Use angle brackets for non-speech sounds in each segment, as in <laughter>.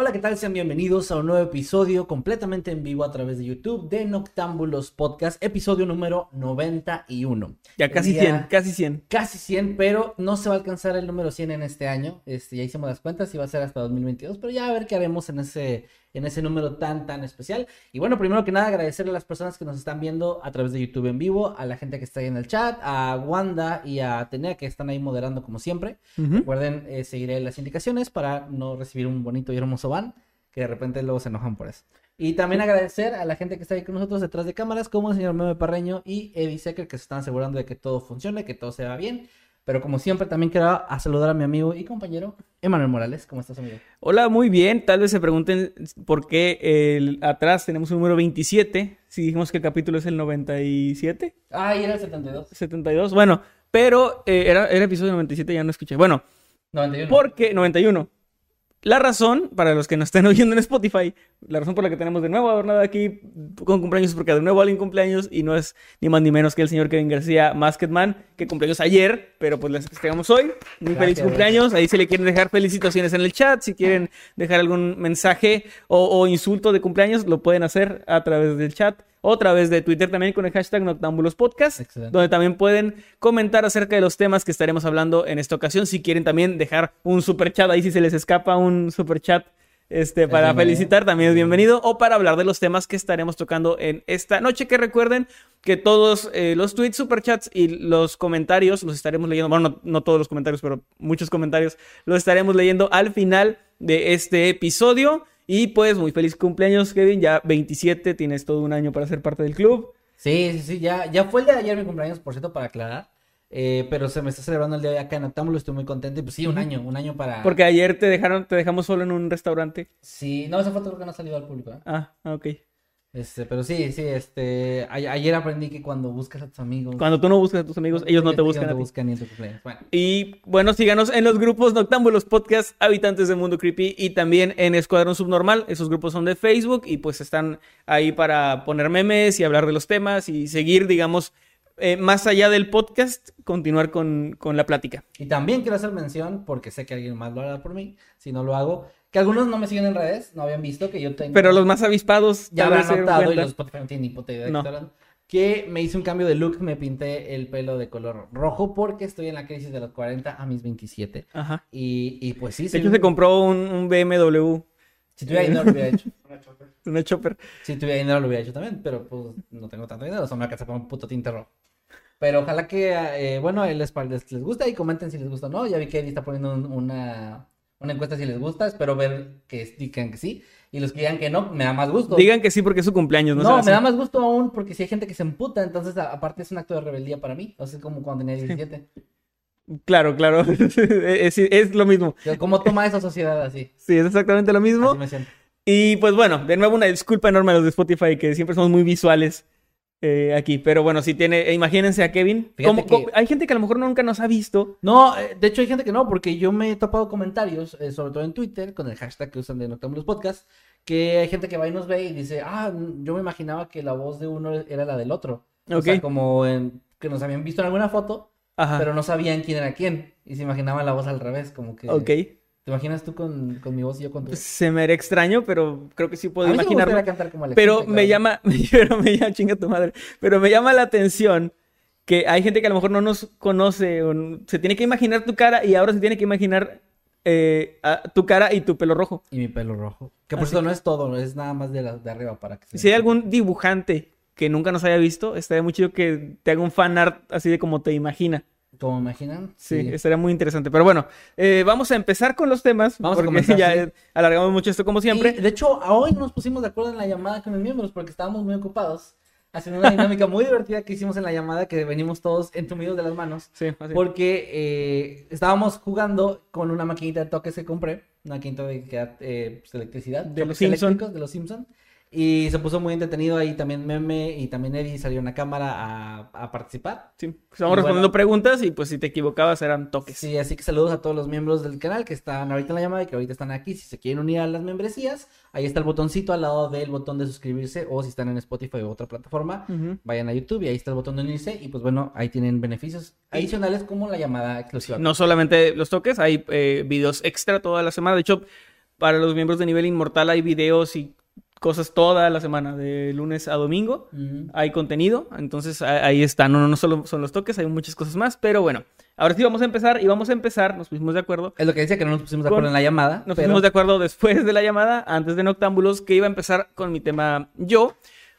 Hola, ¿qué tal? Sean bienvenidos a un nuevo episodio completamente en vivo a través de YouTube de Noctámbulos Podcast, episodio número 91. Ya casi día- 100, casi 100. Casi 100, pero no se va a alcanzar el número 100 en este año. Este, ya hicimos las cuentas y va a ser hasta 2022, pero ya a ver qué haremos en ese, en ese número tan, tan especial. Y bueno, primero que nada, agradecerle a las personas que nos están viendo a través de YouTube en vivo, a la gente que está ahí en el chat, a Wanda y a Atenea que están ahí moderando como siempre. Recuerden eh, seguir las indicaciones para no recibir un bonito y hermoso ban, que de repente luego se enojan por eso. Y también agradecer a la gente que está ahí con nosotros detrás de cámaras, como el señor Meme Parreño y Eddie Secker, que se están asegurando de que todo funcione, que todo se va bien. Pero como siempre, también quiero a saludar a mi amigo y compañero Emanuel Morales. ¿Cómo estás, amigo? Hola, muy bien. Tal vez se pregunten por qué el, atrás tenemos un número 27. Si dijimos que el capítulo es el 97, Ay, era el 72. 72. Bueno, pero eh, era, era episodio 97, ya no escuché. Bueno, 91. porque 91. La razón, para los que nos estén oyendo en Spotify, la razón por la que tenemos de nuevo adornado aquí con cumpleaños es porque de nuevo alguien cumpleaños y no es ni más ni menos que el señor Kevin García Masketman, que cumpleaños ayer, pero pues les festejamos hoy. Muy feliz cumpleaños. Ahí si le quieren dejar felicitaciones en el chat, si quieren dejar algún mensaje o, o insulto de cumpleaños, lo pueden hacer a través del chat o a través de Twitter también con el hashtag Noctámbulos Podcast, Excelente. donde también pueden comentar acerca de los temas que estaremos hablando en esta ocasión. Si quieren también dejar un super chat, ahí si se les escapa un super chat este, para felicitar, también es bienvenido. O para hablar de los temas que estaremos tocando en esta noche. Que recuerden que todos eh, los tweets, superchats y los comentarios los estaremos leyendo. Bueno, no, no todos los comentarios, pero muchos comentarios los estaremos leyendo al final de este episodio. Y pues muy feliz cumpleaños, Kevin. Ya 27, tienes todo un año para ser parte del club. Sí, sí, sí, ya, ya fue el de ayer mi cumpleaños, por cierto, para aclarar. Eh, pero se me está celebrando el día de acá en Octámbulo, estoy muy contento. Y pues sí, un año, un año para. Porque ayer te dejaron, te dejamos solo en un restaurante. Sí, no, esa foto creo que no ha salido al público. ¿eh? Ah, ok. Este, pero sí, sí, este. a- ayer aprendí que cuando buscas a tus amigos. Cuando tú no buscas a tus amigos, ellos no te buscan ti. buscan ni en tu cumpleaños. Bueno, Y bueno, síganos en los grupos Noctámbulos Podcast, Habitantes del Mundo Creepy y también en Escuadrón Subnormal. Esos grupos son de Facebook y pues están ahí para poner memes y hablar de los temas y seguir, digamos, eh, más allá del podcast, continuar con, con la plática. y también quiero hacer mención, porque sé que alguien más lo hará por mí, si no lo hago, que algunos no me siguen en redes, no habían visto que yo tengo. Pero los más avispados ya dieron notado y los Spotify no tienen ni puta idea de No. Que me hice un cambio de look, me pinté el pelo de color rojo porque estoy en la crisis de los 40 a mis 27. Ajá. Y, y pues sí, De hecho, un- se compró un, un BMW, si tuviera dinero lo hubiera hecho. <laughs> una chopper. Si tuviera dinero lo hubiera hecho también, pero pues no tengo tanto dinero, o sea, me alcanza para un puto tinte rojo. Pero ojalá que, eh, bueno, les, les, les gusta y comenten si les gusta o no. Ya vi que Eddie está poniendo un- una, una encuesta si les gusta, espero ver que digan que sí. Y los que digan que no, me da más gusto. Digan que sí porque es su cumpleaños, no, No, me así. da más gusto aún porque si hay gente que se emputa, entonces aparte es un acto de rebeldía para mí. O sea, como cuando tenía 17. Claro, claro. <laughs> es, es lo mismo. ¿Cómo toma esa sociedad así? Sí, es exactamente lo mismo. Así me siento. Y pues bueno, de nuevo una disculpa enorme a los de Spotify que siempre somos muy visuales eh, aquí. Pero bueno, si tiene, eh, imagínense a Kevin. Fíjate Como- que- como- hay gente que a lo mejor nunca nos ha visto. No, eh, de hecho hay gente que no, porque yo me he topado comentarios, eh, sobre todo en Twitter, con el hashtag que usan de Noctámbulos Podcast, que hay gente que va y nos ve y dice, ah, yo me imaginaba que la voz de uno era la del otro. O Ok. sea, como en- que nos habían visto en alguna foto, Ajá. pero no sabían quién era quién. Y se imaginaban la voz al revés, como que... Ok. ¿Te imaginas tú con, con mi voz y yo con tu voz? Se me era extraño, pero creo que sí puedo me imaginarme. cantar como Alex Pero <laughs> me llama, pero me llama, chinga tu madre. Pero me llama la atención que hay gente que a lo mejor no nos conoce o se tiene que imaginar tu cara y ahora se tiene que imaginar eh, a- tu cara y tu pelo rojo. Y mi pelo rojo. Que por cierto no es todo, es nada más de, la, de arriba para que se Si hay algún dibujante que nunca nos haya visto, estaría muy chido que te haga un fan art así de como te imagina. Como imaginan. Sí, estaría muy interesante. Pero bueno, eh, vamos a empezar con los temas. Vamos a porque comenzar, ya sí. alargamos mucho esto como siempre. Y, de hecho, a hoy nos pusimos de acuerdo en la llamada con los miembros porque estábamos muy ocupados haciendo una dinámica muy divertida que hicimos en la llamada que venimos todos entumidos de las manos. Sí, así. Porque eh, estábamos jugando con una maquinita de toques que compré, una maquinita de eh, pues, electricidad, De los toques Simpson. eléctricos, de los Simpson. Y se puso muy entretenido ahí también Meme y también Eddie salieron a cámara a, a participar. Sí, Estamos bueno. respondiendo preguntas y pues si te equivocabas eran toques. Sí, así que saludos a todos los miembros del canal que están ahorita en la llamada y que ahorita están aquí. Si se quieren unir a las membresías, ahí está el botoncito al lado del botón de suscribirse o si están en Spotify o otra plataforma, vayan a YouTube y ahí está el botón de unirse y pues bueno, ahí tienen beneficios adicionales como la llamada exclusiva. No solamente los toques, hay eh, videos extra toda la semana. De hecho, para los miembros de nivel inmortal hay videos y cosas toda la semana, de lunes a domingo. Ujú. Hay contenido, entonces ahí está. No, no solo son los toques, hay muchas cosas más. Pero bueno, ahora sí vamos a empezar y vamos a empezar, nos pusimos de acuerdo. Es lo que decía que no nos pusimos de Con- acuerdo en la llamada. Nos pero- pusimos de acuerdo después de la llamada, antes de Noctámbulos, que iba a empezar con mi tema yo,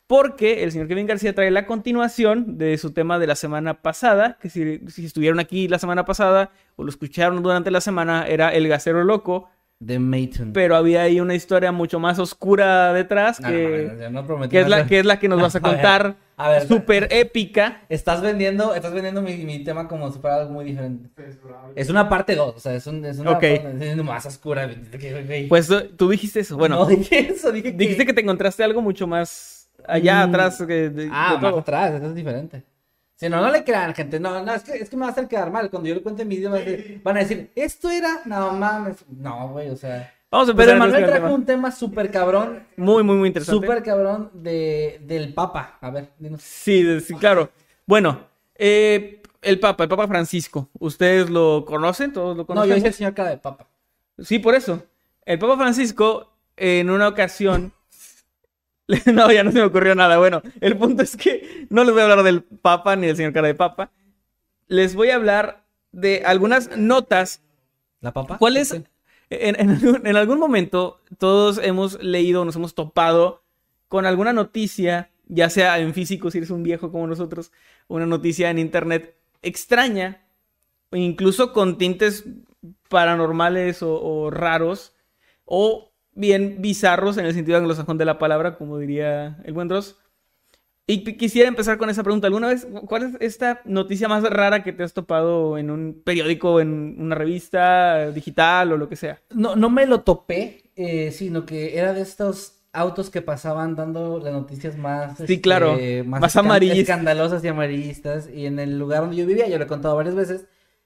porque el señor Kevin García trae la continuación de su tema de la semana pasada, que si, si estuvieron aquí la semana pasada o lo escucharon durante la semana, era El Gasero Loco, De Mayton. pero había ahí una historia mucho más oscura detrás, que, no, no, no que es, la, que es la que nos vas a <laughs> contar, a ver. súper épica. Estás vendiendo, estás vendiendo mi, mi tema como si fuera algo muy diferente. Es una parte 2, o sea, es, un, es una Ok. parte es más oscura. Pues tú- tú dijiste eso, bueno, no <laughs> dije eso, dije que... dijiste que te encontraste algo mucho más allá Mm. atrás que de, Ah, de más atrás, eso es diferente. Si no, no le crean, gente. No, no, es que, es que me va a hacer quedar mal. Cuando yo le cuente mi video, van a decir- van a decir, esto era, no mames. No, güey, o sea. Vamos a Pero empezar Manuel entonces con el trajo tema. un tema súper cabrón, Muy, muy, muy interesante. súper cabrón de, del Papa. A ver, dinos. Sí, de- sí, claro. Bueno, eh, el Papa, el Papa Francisco. ¿Ustedes lo conocen? ¿Todos lo No, conocen? yo hice el señor cara de Papa. Sí, por eso. El Papa Francisco, en una ocasión. <laughs> No, ya no se me ocurrió nada. Bueno, el punto es que no les voy a hablar del Papa ni del señor cara de Papa. Les voy a hablar de algunas notas ¿La Papa? ¿Cuál es? En, en algún, en algún momento todos hemos leído, nos hemos topado con alguna noticia, ya sea en físico, si eres un viejo como nosotros, una noticia en internet extraña, incluso con tintes paranormales o, o raros, o bien bizarros en el sentido anglosajón de la palabra, como diría el buen Dross. Y qu- quisiera empezar con esa pregunta. ¿Alguna vez, cuál es esta noticia más rara que te has topado en un periódico, en una revista digital o lo que sea? No, no me lo topé, eh, sino que era de estos autos que pasaban dando las noticias más, Sí, claro, más escan- amarillistas. escandalosas y amarillistas. Y en el lugar donde yo vivía, yo lo he contado varias veces,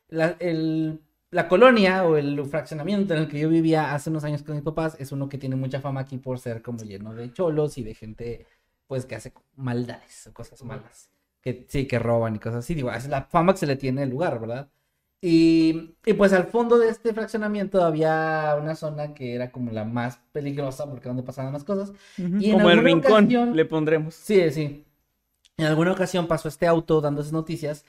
la, el- la colonia o el fraccionamiento en el que yo vivía hace unos años con mis papás es uno que tiene mucha fama aquí por ser como lleno de cholos y de gente pues que hace maldades o cosas malas. Que sí, que roban y cosas así. Digo, es la fama que se le tiene al lugar, ¿verdad? Y, y pues al fondo de este fraccionamiento había una zona que era como la más peligrosa porque donde pasaban las cosas. Y en Como el rincón, ocasión- le pondremos. Sí, sí. En alguna ocasión pasó este auto dando esas noticias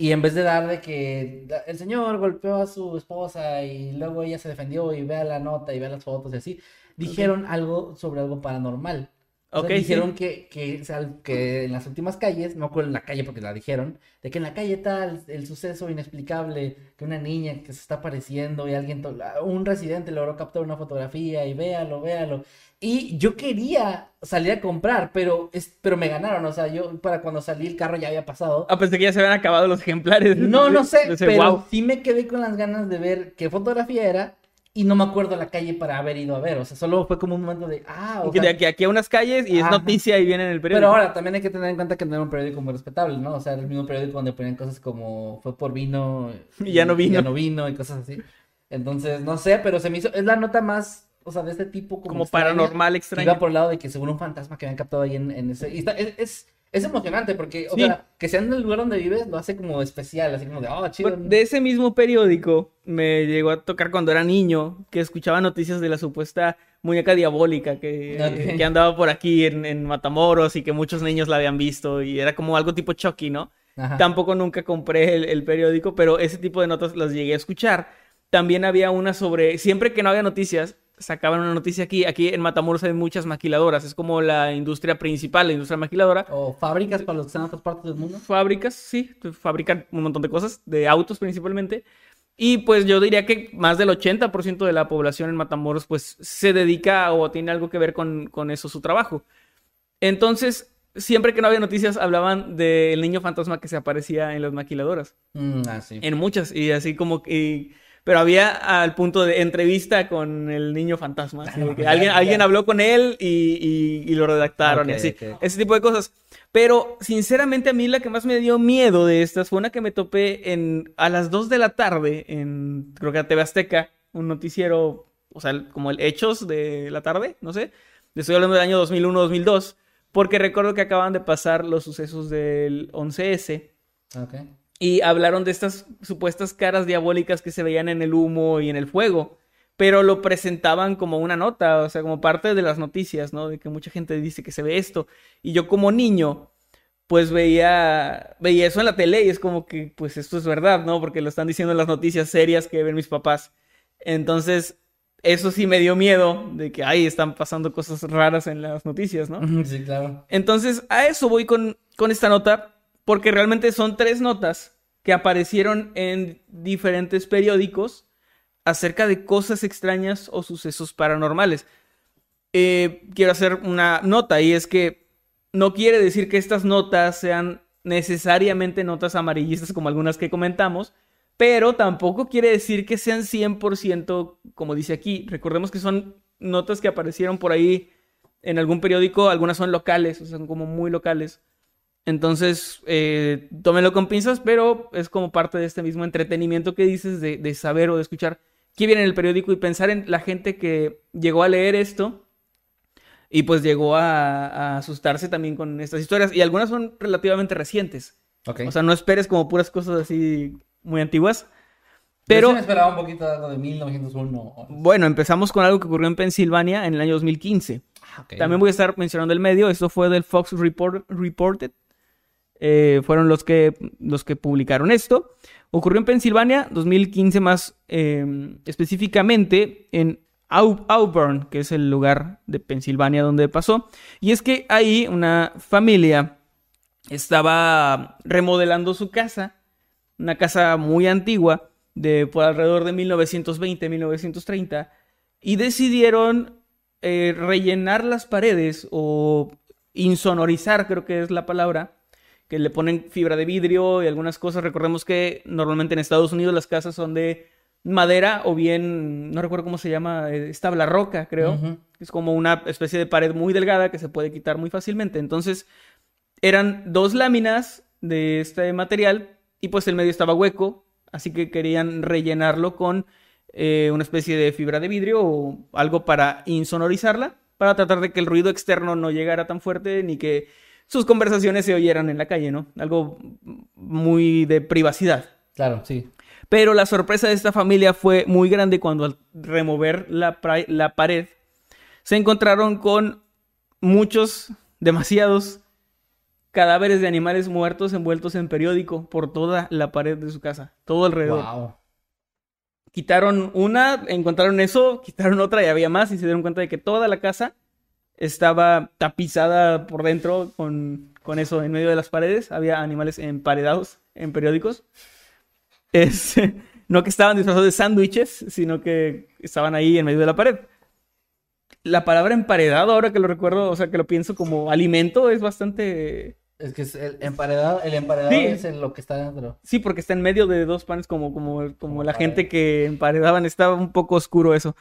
y en vez de dar de que el señor golpeó a su esposa y luego ella se defendió y vea la nota y vea las fotos y así, dijeron algo sobre algo paranormal. O sea, Ok, sí. dijeron que, que, o sea, que en las últimas calles, no con la calle porque la dijeron, de que en la calle tal, el suceso inexplicable, que una niña que se está apareciendo y alguien, un residente logró captar una fotografía y véalo, véalo. Y yo quería salir a comprar, pero, es, pero me ganaron, o sea, yo para cuando salí el carro ya había pasado. Ah, pensé que ya se habían acabado los ejemplares. No, no <laughs> sé, pero wow. sí me quedé con las ganas de ver qué fotografía era y no me acuerdo la calle para haber ido a ver, o sea, solo fue como un momento de, ah, o sea, de aquí, aquí a unas calles y es Ajá. noticia y viene en el periódico. pero ahora también hay que tener en cuenta que no era un periódico muy respetable, ¿no? O sea, era el mismo periódico donde ponían cosas como fue por vino <laughs> Y ya no vino. ya no vino y cosas así. Entonces, no sé, pero se me hizo, es la nota más, o sea, de este tipo como, como extraña, paranormal extraño. Iba por el lado de que según un fantasma que habían captado ahí en, en ese. Y está- es, es, es emocionante porque, o Sí. sea, que sea en el lugar donde vives lo hace como especial, así como de, oh, chido. De ese mismo periódico me llegó a tocar cuando era niño, que escuchaba noticias de la supuesta muñeca diabólica que, andaba por aquí en, en Matamoros y que muchos niños la habían visto y era como algo tipo Chucky, ¿no? Ajá. Tampoco nunca compré el, el periódico, pero ese tipo de notas las llegué a escuchar. También había una sobre, siempre que no había noticias, sacaban una noticia aquí. Aquí en Matamoros hay muchas maquiladoras, es como la industria principal, la industria maquiladora. O fábricas para los que están en otras partes del mundo. Fábricas, sí, fabrican un montón de cosas, de autos principalmente. Y pues yo diría que más del 80% de la población en Matamoros pues se dedica o tiene algo que ver con, con eso, su trabajo. Entonces, siempre que no había noticias hablaban del niño fantasma que se aparecía en las maquiladoras. Mm, ah, sí. En muchas, y así como que... Pero había al punto de entrevista con el niño fantasma. de que alguien, alguien habló con él y, y- y lo redactaron y Ok, así. ok. Ese tipo de cosas. Pero sinceramente a mí la que más me dio miedo de estas fue una que me topé en, a las 2 de la tarde en, creo que a TV Azteca, un noticiero, o sea, como el Hechos de la tarde, no sé. Estoy hablando del año 2001-2002, porque recuerdo que acaban de pasar los sucesos del 11S. Ok. Y hablaron de estas supuestas caras diabólicas que se veían en el humo y en el fuego. Pero lo presentaban como una nota, o sea, como parte de las noticias, ¿no? De que mucha gente dice que se ve esto. Y yo como niño, pues veía, veía eso en la tele y es como que, pues esto es verdad, ¿no? Porque lo están diciendo en las noticias serias que ven mis papás. Entonces, eso sí me dio miedo de que, ay, están pasando cosas raras en las noticias, ¿no? Sí, claro. Entonces, a eso voy con, con esta nota, porque realmente son tres notas que aparecieron en diferentes periódicos acerca de cosas extrañas o sucesos paranormales. Eh, quiero hacer una nota y es que no quiere decir que estas notas sean necesariamente notas amarillistas como algunas que comentamos, pero tampoco quiere decir que sean 100% como dice aquí. Recordemos que son notas que aparecieron por ahí en algún periódico, algunas son locales, o sea, son como muy locales. Entonces, eh, tómenlo con pinzas, pero es como parte de este mismo entretenimiento que dices de, de saber o de escuchar qué viene en el periódico y pensar en la gente que llegó a leer esto y pues llegó a, a asustarse también con estas historias. Y algunas son relativamente recientes. Ok. O sea, no esperes como puras cosas así muy antiguas. Pero... Pero me esperaba un poquito de algo de 1901. bueno, empezamos con algo que ocurrió en Pensilvania en el año 2015. Ah, ok. También voy a estar mencionando el medio. Esto fue del Fox Report, Reported. Eh, fueron los que, los que publicaron esto. Ocurrió en Pensilvania, 2015 más eh, específicamente en Au- Auburn, que es el lugar de Pensilvania donde pasó. Y es que ahí una familia estaba remodelando su casa, una casa muy antigua, de por alrededor de 1920-1930, y decidieron eh, rellenar las paredes o insonorizar, creo que es la palabra, que le ponen fibra de vidrio y algunas cosas. Recordemos que normalmente en Estados Unidos las casas son de madera o bien, no recuerdo cómo se llama, es tabla roca, creo. Es como una especie de pared muy delgada que se puede quitar muy fácilmente. Entonces, eran dos láminas de este material y pues el medio estaba hueco, así que querían rellenarlo con eh, una especie de fibra de vidrio o algo para insonorizarla, para tratar de que el ruido externo no llegara tan fuerte ni que sus conversaciones se oyeran en la calle, ¿no? Algo muy de privacidad. Claro, sí. Pero la sorpresa de esta familia fue muy grande cuando al remover la, la pared se encontraron con muchos, demasiados cadáveres de animales muertos envueltos en periódico por toda la pared de su casa, todo alrededor. Wow. Quitaron una, encontraron eso, quitaron otra y había más y se dieron cuenta de que toda la casa estaba tapizada por dentro con, con eso en medio de las paredes. Había animales emparedados en periódicos. Es, <laughs> no que estaban disfrazados de sándwiches, sino que estaban ahí en medio de la pared. La palabra emparedado, ahora que lo recuerdo, o sea, que lo pienso como alimento, es bastante... Es que es el emparedado, el emparedado Sí. es lo que está dentro. Sí, porque está en medio de dos panes como, como, como Como la pared. gente que emparedaban. Estaba un poco oscuro eso.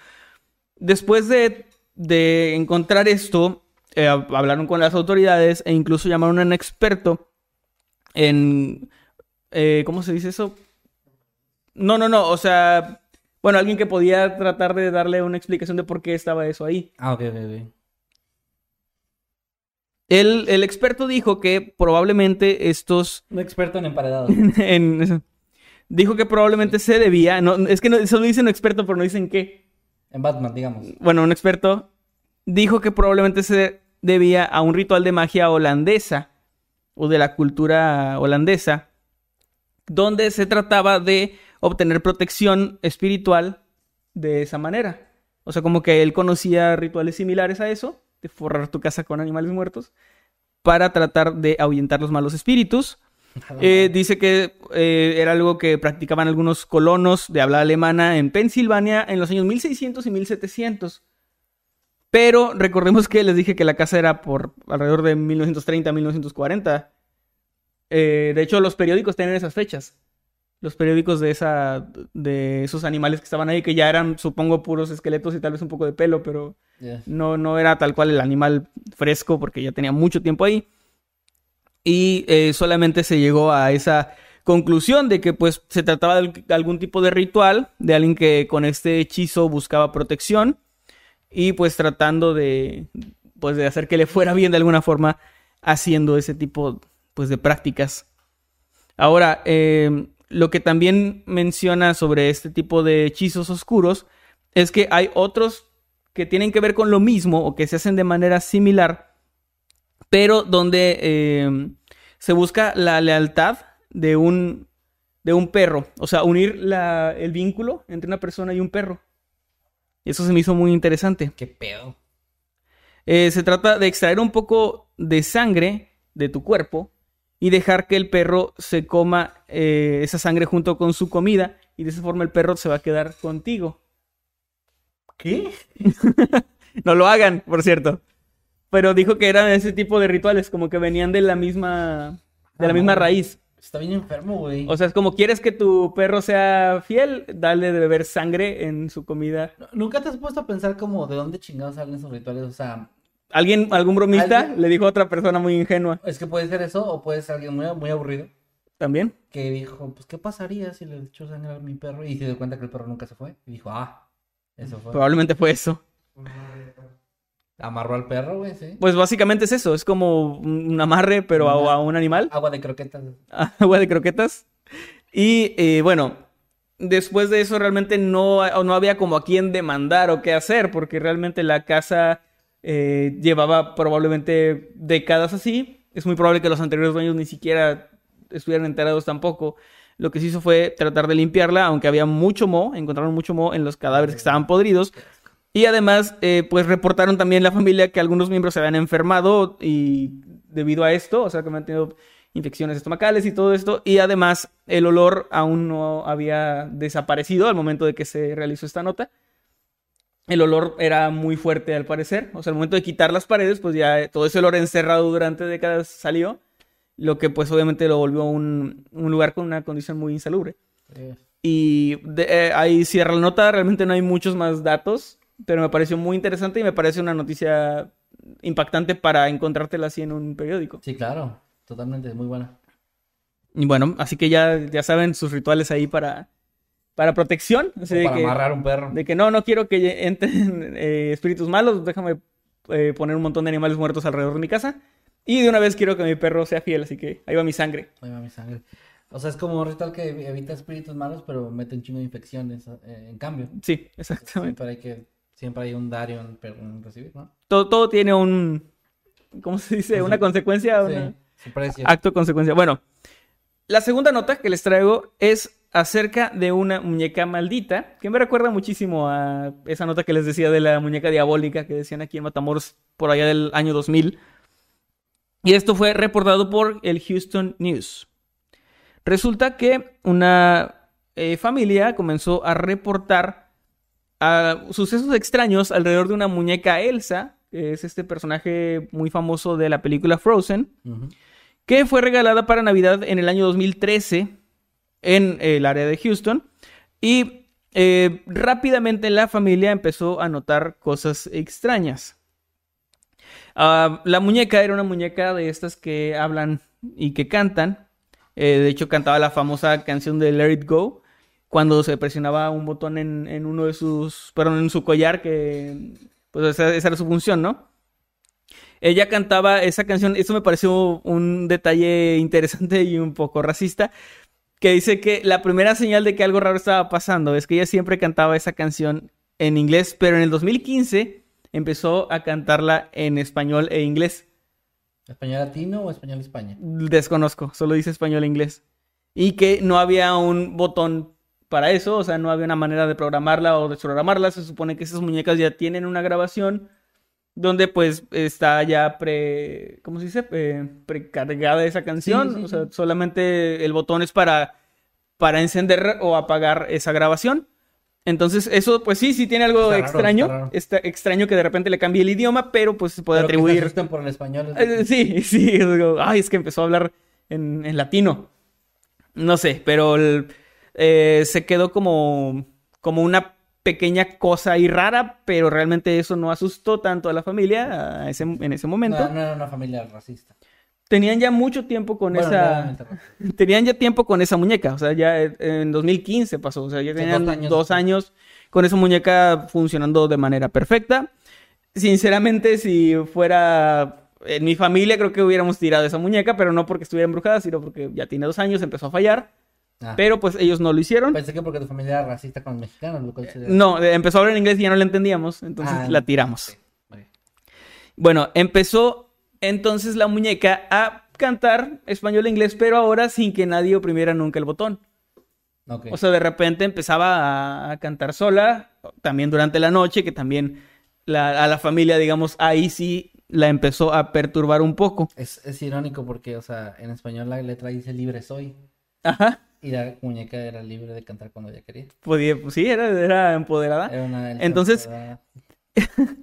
Después de, de encontrar esto, eh, hab- hablaron con las autoridades e incluso llamaron a un experto en... eh, ¿Cómo se dice eso? No, no, no. O sea, bueno, alguien que podía tratar de darle una explicación de por qué estaba eso ahí. Ah, ok, ok, ok. El, el experto dijo que probablemente estos Un experto en emparedados. <laughs> en. Dijo que probablemente se debía, no, es que no, solo dicen experto, pero no dicen qué. En Batman, digamos. Bueno, un experto dijo que probablemente se debía a un ritual de magia holandesa o de la cultura holandesa donde se trataba de obtener protección espiritual de esa manera. O sea, como que él conocía rituales similares a eso, de forrar tu casa con animales muertos, para tratar de ahuyentar los malos espíritus. Eh, dice que eh, era algo que practicaban algunos colonos de habla alemana en Pensilvania en los años 1600 y 1700. Pero recordemos que les dije que la casa era por alrededor de 1930 1940. Eh, de hecho, los periódicos tienen esas fechas. Los periódicos de, esa, de esos animales que estaban ahí, que ya eran, supongo, puros esqueletos y tal vez un poco de pelo, pero no, no era tal cual el animal fresco porque ya tenía mucho tiempo ahí. Y eh, solamente se llegó a esa conclusión de que pues se trataba de algún tipo de ritual, de alguien que con este hechizo buscaba protección y pues tratando de pues de hacer que le fuera bien de alguna forma haciendo ese tipo pues de prácticas. Ahora, eh, lo que también menciona sobre este tipo de hechizos oscuros es que hay otros que tienen que ver con lo mismo o que se hacen de manera similar, pero donde eh, se busca la lealtad de un, de un perro, o sea, unir la- el vínculo entre una persona y un perro. Y eso se me hizo muy interesante. ¿Qué pedo? Eh, se trata de extraer un poco de sangre de tu cuerpo y dejar que el perro se coma eh, esa sangre junto con su comida y de esa forma el perro se va a quedar contigo. ¿Qué? <laughs> No lo hagan, por cierto. Pero dijo que eran ese tipo de rituales, como que venían de la misma, de la Ah, misma raíz. Está bien enfermo, güey. O sea, es como quieres que tu perro sea fiel, dale de beber sangre en su comida. ¿Nunca te has puesto a pensar como de dónde chingados salen esos rituales? O sea, Alguien, algún bromista ¿Alguien? le dijo a otra persona muy ingenua es que puede ser eso o puede ser alguien muy, muy aburrido también. que dijo, pues, ¿qué pasaría si le echo sangre a mi perro? Y se dio cuenta que el perro nunca se fue. Y dijo, ah, eso fue. Probablemente fue eso. Amarró al perro, güey, sí. Pues básicamente es eso, es como un amarre, pero a, a un animal, Agua de croquetas. <laughs> agua de croquetas. Y eh, bueno, después de eso realmente no, no había como a quién demandar o qué hacer, porque realmente la casa eh, llevaba probablemente décadas así. Es muy probable que los anteriores dueños ni siquiera estuvieran enterados tampoco. Lo que se hizo fue tratar de limpiarla, aunque había mucho moho, encontraron mucho moho en los cadáveres que estaban podridos. Y además, eh, pues reportaron también la familia que algunos miembros se habían enfermado y debido a esto, o sea, que habían tenido infecciones estomacales y todo esto. Y además, el olor aún no había desaparecido al momento de que se realizó esta nota. El olor era muy fuerte al parecer. O sea, al momento de quitar las paredes, pues ya todo ese olor encerrado durante décadas salió. Lo que pues obviamente lo volvió un, un lugar con una condición muy insalubre. Y de- eh, ahí cierra la nota, realmente no hay muchos más datos, pero me pareció muy interesante y me parece una noticia impactante para encontrártela así en un periódico. Sí, claro. Totalmente, muy buena. Y bueno, así que ya, ya saben sus rituales ahí para, para protección. O de para que, amarrar un perro. de que no, no quiero que entren <laughs> eh, espíritus malos, déjame eh, poner un montón de animales muertos alrededor de mi casa. Y de una vez quiero que mi perro sea fiel, así que ahí va mi sangre. Ahí va mi sangre. O sea, es como un ritual que evita espíritus malos, pero mete un chingo de infecciones eh, en cambio. Sí, exactamente. Siempre hay que, siempre hay un dar y un, recibir, ¿no? Todo, todo tiene un, ¿cómo se dice? Una consecuencia. una- Sí, precio. Acto consecuencia. Bueno, la segunda nota que les traigo es acerca de una muñeca maldita, que me recuerda muchísimo a esa nota que les decía de la muñeca diabólica que decían aquí en Matamoros por allá del año 2000. Y esto fue reportado por el Houston News. Resulta que una eh, familia comenzó a reportar ah, sucesos extraños alrededor de una muñeca Elsa, que es este personaje muy famoso de la película Frozen que fue regalada para Navidad en el año 2013 en el área de Houston. Y eh, rápidamente la familia empezó a notar cosas extrañas. Ah, la muñeca era una muñeca de estas que hablan y que cantan. Eh, de hecho, cantaba la famosa canción de Let It Go cuando se presionaba un botón en, en uno de sus, perdón, en su collar, que pues esa, esa era su función, ¿no? Ella cantaba esa canción, eso me pareció un detalle interesante y un poco racista, que dice que la primera señal de que algo raro estaba pasando es que ella siempre cantaba esa canción en inglés, pero en el 2015 empezó a cantarla en español e inglés. ¿Español latino o español España? Desconozco, solo dice español e inglés. y que no había un botón para eso, o sea, no había una manera de programarla o desprogramarla. Se supone que esas muñecas ya tienen una grabación donde pues está ya pre, ¿cómo se dice? Eh, precargada esa canción, Sí, sí, o sea, sí. solamente el botón es para para encender o apagar esa grabación. Entonces, eso pues sí, sí tiene algo Está raro, extraño, está raro. está extraño que de repente le cambie el idioma, pero pues se puede Pero que se atribuir por el español. es eh, Sí, <laughs> sí, ay, es que empezó a hablar en, en latino. No sé, pero el- eh, se quedó como, como una pequeña cosa ahí rara, pero realmente eso no asustó tanto a la familia a ese- en ese momento. No, no era una familia racista. Tenían ya mucho tiempo con Bueno, esa... <laughs> Tenían ya tiempo con esa muñeca, o sea, ya en 2015 pasó, o sea, ya tenían dos años dos después. años con esa muñeca funcionando de manera perfecta. Sinceramente, si fuera en mi familia, creo que hubiéramos tirado esa muñeca, pero no porque estuviera embrujada, sino porque ya tiene dos años, empezó a fallar, Ah, pero pues ellos no lo hicieron. Pensé que porque tu familia era racista con los mexicanos. Lo cual se- No, eh, empezó a hablar en inglés y ya no la entendíamos, entonces Ah, la tiramos. Bueno, empezó entonces la muñeca a cantar español e inglés, pero ahora sin que nadie oprimiera nunca el botón. O sea, de repente empezaba a, a cantar sola, también durante la noche, que también la- a la familia, digamos, ahí sí la empezó a perturbar un poco. Es, es irónico porque, o sea, en español la letra dice libre soy. Ajá. Y la muñeca era libre de cantar cuando ella quería. Podía, pues sí, era, era empoderada. Era una Elsa Entonces- empoderada. <laughs>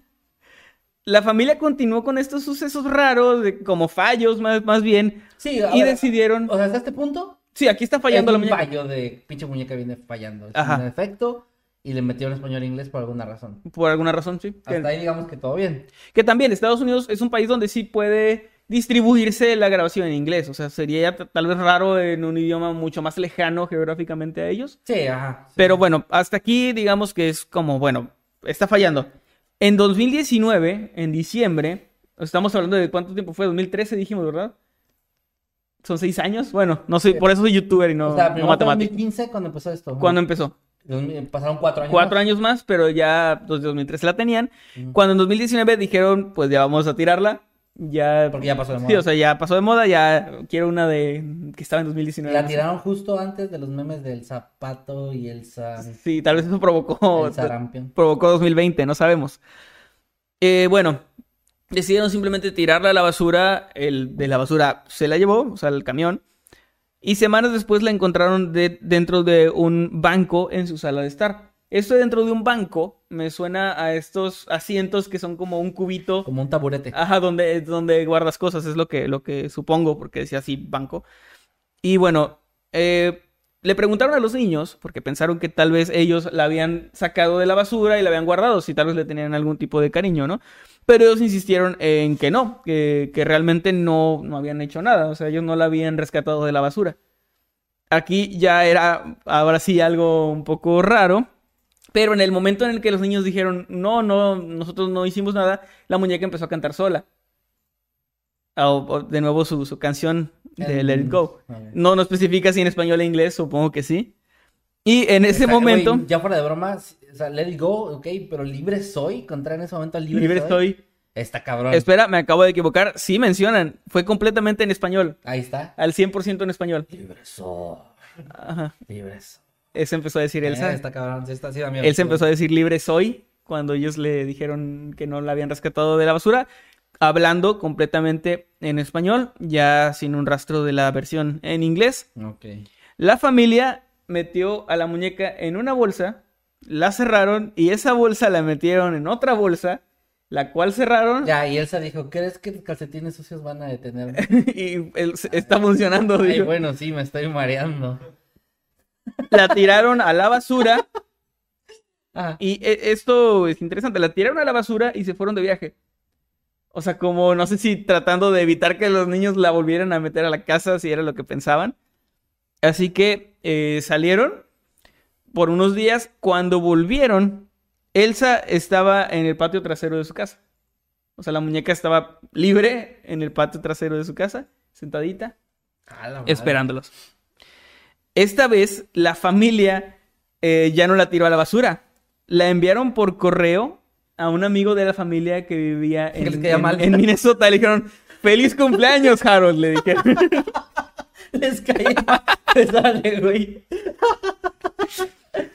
La familia continuó con estos sucesos raros, de- como fallos más, más bien, Sí, y ver, decidieron... O sea, hasta este punto. Sí, aquí está fallando la un muñeca. fallo de pinche muñeca viene fallando. Es Ajá. un defecto. Y le metieron español e inglés por alguna razón. Por alguna razón, sí. Que- Hasta ahí digamos que todo bien. Que también Estados Unidos es un país donde sí puede distribuirse la grabación en inglés. O sea, sería tal vez raro en un idioma mucho más lejano geográficamente a ellos. Sí, ajá. sí. Pero bueno, hasta aquí digamos que es como, bueno, está fallando. En 2019, en diciembre, estamos hablando de cuánto tiempo fue, 2013 dijimos, ¿verdad? Son seis años. Bueno, no sé, por eso soy youtuber y no, o sea, no matemático. 2015 cuando empezó esto. ¿Cuándo empezó? 2000 pasaron cuatro años. Cuatro más. años más, pero ya desde 2013 la tenían. Cuando en 2019 dijeron, pues ya vamos a tirarla. Ya. Porque ya pasó de Sí, moda. o sea, ya pasó de moda, ya quiero una de que estaba en 2019. La tiraron justo antes de los memes del zapato y el, sa... Sí, tal vez eso provocó el sarampión. provocó 2020, no sabemos. Eh, bueno, decidieron simplemente tirarla a la basura. El de la basura se la llevó, o sea, el camión. Y semanas después la encontraron de- dentro de un banco en su sala de estar. Esto dentro de un banco me suena a estos asientos que son como un cubito. Como un taburete. Ajá, donde, donde guardas cosas, es lo que, lo que supongo, porque decía así, banco. Y bueno, eh, le preguntaron a los niños, porque pensaron que tal vez ellos la habían sacado de la basura y la habían guardado, si tal vez le tenían algún tipo de cariño, ¿no? Pero ellos insistieron en que no, que, que realmente no, no habían hecho nada, o sea, ellos no la habían rescatado de la basura. Aquí ya era, ahora sí, algo un poco raro. Pero en el momento en el que los niños dijeron, no, no, nosotros no hicimos nada, la muñeca empezó a cantar sola. O- o de nuevo su, su canción de Let It Go. No, no especifica si en español e inglés, supongo que sí. Y en ese Está- momento, ya fuera de broma, o sea, let it go, ok, pero libre soy, contra en ese momento libre, libre soy. estoy. Está cabrón. Espera, me acabo de equivocar. Sí mencionan, fue completamente en español, Ahí está. al 100% en español. Libre soy. Ajá. Libre soy. Ese empezó a decir Eh, Elsa. está cabrón, sí está sí da miedo. Él se empezó a decir libre soy cuando ellos le dijeron que no la habían rescatado de la basura, hablando completamente en español, ya sin un rastro de la versión en inglés. Ok. La familia metió a la muñeca en una bolsa, la cerraron y esa bolsa la metieron en otra bolsa, la cual cerraron Ya, y Elsa dijo, ¿crees que tus calcetines sucios van a detenerme? <laughs> y él- está funcionando. Ay, dijo. bueno, sí, me estoy mareando. La tiraron a la basura Ah, y e- esto es interesante, la tiraron a la basura y se fueron de viaje. O sea, como no sé si tratando de evitar que los niños la volvieran a meter a la casa, si era lo que pensaban. Así que eh, salieron por unos días. Cuando volvieron, Elsa estaba en el patio trasero de su casa. O sea, la muñeca estaba libre en el patio trasero de su casa, sentadita, esperándolos. Esta vez la familia eh, ya no la tiró a la basura. La enviaron por correo a un amigo de la familia que vivía en, caía en- mal. en Minnesota. Le dijeron, feliz cumpleaños, Harold, le dijeron. <laughs> les caía. Dale, güey.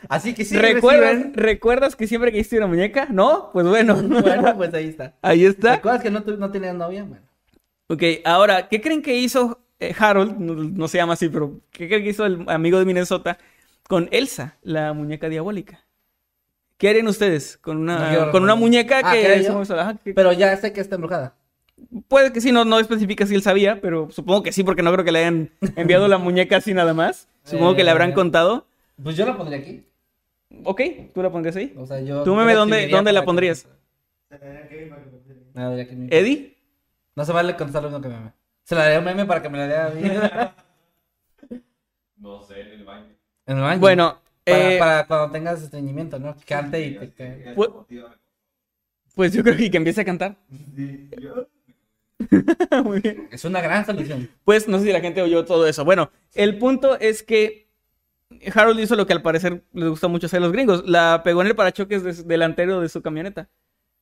Así que sí ¿Recuerdas, reciben- ¿Recuerdas que siempre quisiste una muñeca? ¿No? Pues bueno. Bueno, pues ahí está. <laughs> Ahí está. ¿Recuerdas que no, no tenías novia? Bueno. Ok, ahora, ¿qué creen que hizo eh, Harold? No, no se llama así, pero ¿qué creen que hizo el amigo de Minnesota con Elsa, la muñeca diabólica? ¿Qué harían ustedes con una, con una muñeca Ah, ¿que? Ajá, Pero ya sé que está embrujada. Puede que sí, no, no especifica si él sabía, pero supongo que sí, porque no creo que le hayan enviado la muñeca así nada más. Supongo que le habrán Eh. contado. Pues yo la pondría aquí. Ok, ¿tú la pondrías ahí? O sea, yo. Tú, meme, ¿dónde- dónde la que- pondrías? Ah, que ¿Eddie? No se vale contestar lo mismo que meme. Se la a un meme para que me la dé a mí. No sé, en el baño. En el baño. Bueno, Para, eh, para cuando tengas estreñimiento, ¿no? Que Cante y te pues yo creo que, que empiece a cantar. Sí, yo- <laughs> Muy bien. Es una gran solución. Pues no sé si la gente oyó todo eso. Bueno, el punto es que Harold hizo lo que al parecer les gusta mucho hacer a los gringos. La pegó en el parachoques de- delantero de su camioneta.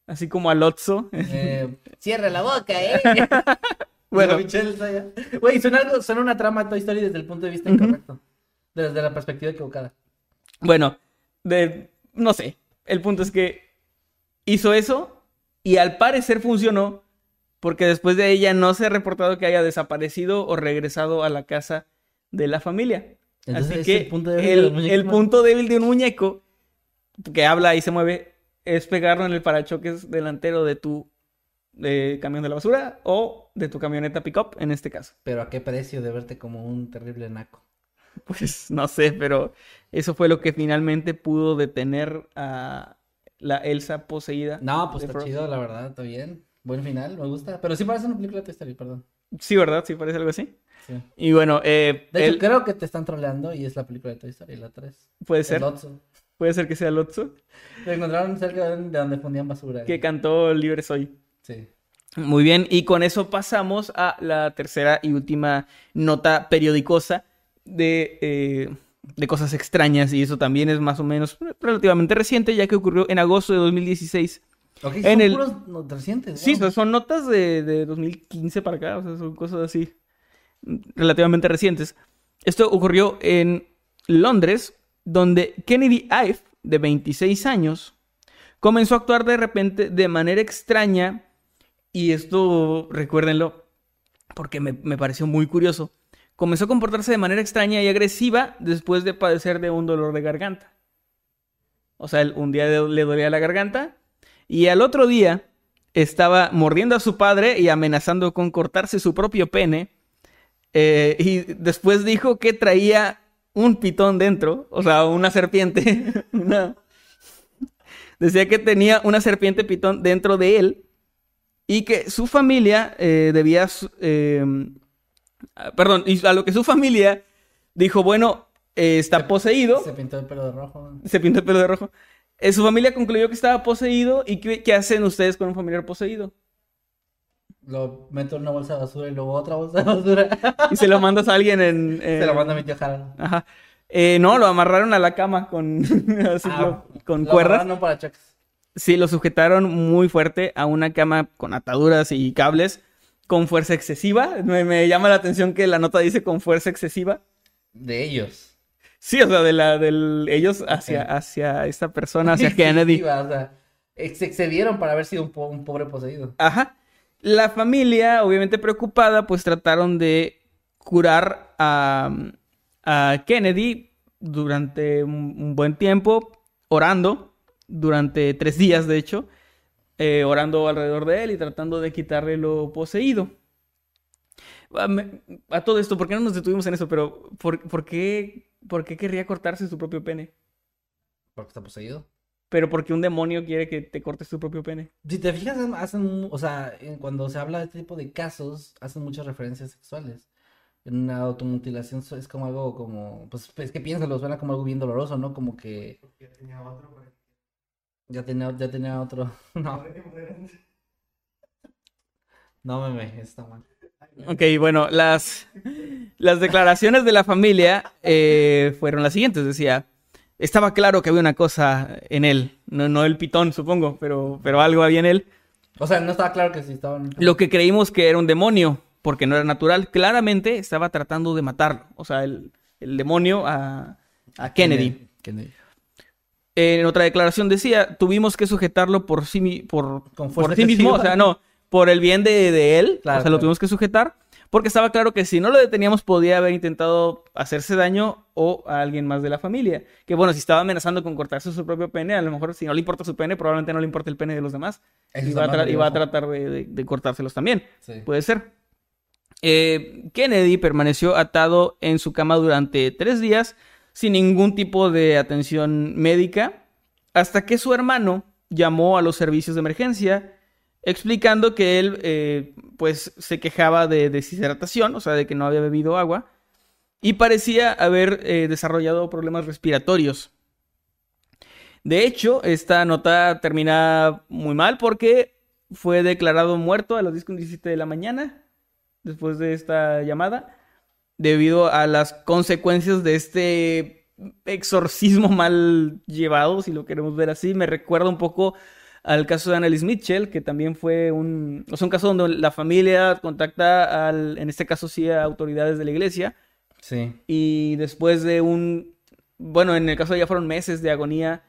Así como al Otso. Eh, <laughs> cierra la boca, ¿eh? <laughs> <laughs> Bueno. Michelle está allá. Güey, suena, algo, suena una trama Toy Story desde el punto de vista incorrecto. Desde la perspectiva equivocada. Bueno, de, no sé. El punto es que hizo eso y al parecer funcionó porque después de ella no se ha reportado que haya desaparecido o regresado a la casa de la familia. Entonces, Así que el débil punto débil de un muñeco que habla y se mueve es pegarlo en el parachoques delantero de tu eh, camión de la basura o de tu camioneta pickup en este caso. Pero a qué precio de verte como un terrible naco. Pues no sé, pero eso fue lo que finalmente pudo detener a la Elsa poseída. No, pues de está chido, la verdad, está bien. Buen final, me gusta. Pero sí parece una película de Toy Story, perdón. Sí, ¿verdad? Sí, parece algo así. Sí. Y bueno, eh, De hecho, él- creo que te están troleando y es la película de Toy Story, la 3. puede El ser, Lotso. puede ser que sea Lotso, Lo encontraron cerca de donde fundían basura. que cantó Libre Soy. Sí. Muy bien, y con eso pasamos a la tercera y última nota periodicosa de, eh, de cosas extrañas, y eso también es más o menos relativamente reciente, ya que ocurrió en agosto de 2016. Ok, En son el- puros no- recientes. Sí, son- notas de, de 2015 para acá, o sea, son cosas así relativamente recientes. Esto ocurrió en Londres, donde Kennedy Ive, de 26 años, comenzó a actuar de repente de manera extraña, y esto recuérdenlo, porque me, me pareció muy curioso. Comenzó a comportarse de manera extraña y agresiva después de padecer de un dolor de garganta. O sea, un día le dolía la garganta y al otro día estaba mordiendo a su padre y amenazando con cortarse su propio pene. Eh, y después dijo que traía un pitón dentro, o sea, una serpiente. <laughs> Decía que tenía una serpiente pitón dentro de él y que su familia eh, debía... eh, ah, perdón, y a lo que su familia dijo, bueno, eh, está poseído Se pintó el pelo de rojo. se pintó el pelo de rojo. Su familia concluyó que estaba poseído. ¿Y qué, qué hacen ustedes con un familiar poseído? Lo meto en una bolsa de basura y luego otra bolsa de basura. Y se lo mandas a alguien en... <laughs> Se lo manda a mi tío Harold. Ajá. Eh, no, lo amarraron a la cama con, <laughs> así, Ah, lo- con lo cuerdas. para. Sí, lo sujetaron muy fuerte a una cama con ataduras y cables con fuerza excesiva. Me, me llama la atención que la nota dice con fuerza excesiva. De ellos. Sí, o sea, de la del ellos hacia, hacia esta persona, <laughs> hacia Kennedy. Excesiva, o sea, ex- se excedieron para haber sido un, po- un pobre poseído. Ajá. La familia, obviamente preocupada, pues trataron de curar a, a Kennedy durante un, un buen tiempo, orando, durante tres días, de hecho, eh, orando alrededor de él y tratando de quitarle lo poseído. A, me- a todo esto, ¿por qué no nos detuvimos en eso? Pero, ¿por, por qué, ¿por qué querría cortarse su propio pene? Porque está poseído. Pero porque un demonio quiere que te cortes tu propio pene. Si te fijas, hacen- o sea, cuando se habla de este tipo de casos, hacen muchas referencias sexuales. En una automutilación es como algo como, pues es que piénsalo, suena como algo bien doloroso, ¿no? Como que ya tenía, ya tenía otro. <laughs> No, no meme, está mal. Ok, bueno, las, las declaraciones de la familia eh, fueron las siguientes. Decía, estaba claro que había una cosa en él, no, no el pitón, supongo, pero, pero algo había en él. O sea, no estaba claro que si estaban. Lo que creímos que era un demonio, porque no era natural. Claramente estaba tratando de matarlo. O sea, el, el demonio a, a Kennedy. Kennedy. En otra declaración decía, tuvimos que sujetarlo por sí, por, Con por sí mismo, o sea, no, por el bien de, de él, Claro, o sea, lo claro. tuvimos que sujetar, porque estaba claro que si no lo deteníamos podía haber intentado hacerse daño o a alguien más de la familia. Que bueno, si estaba amenazando con cortarse su propio pene, a lo mejor si no le importa su pene, probablemente no le importa el pene de los demás. Eso Y va, a y va a tratar de, de- de cortárselos también. Sí. Puede ser. Eh, Kennedy permaneció atado en su cama durante tres días sin ningún tipo de atención médica hasta que su hermano llamó a los servicios de emergencia explicando que él eh, pues se quejaba de deshidratación, o sea, de que no había bebido agua y parecía haber eh, desarrollado problemas respiratorios. De hecho, esta nota termina muy mal porque fue declarado muerto a las 10.17 de la mañana después de esta llamada debido a las consecuencias de este exorcismo mal llevado, si lo queremos ver así. Me recuerda un poco al caso de Annalise Mitchell, que también fue un, o sea, un caso donde la familia contacta al, en este caso sí, a autoridades de la iglesia Sí. y después de un, bueno, en el caso de ella fueron meses de agonía,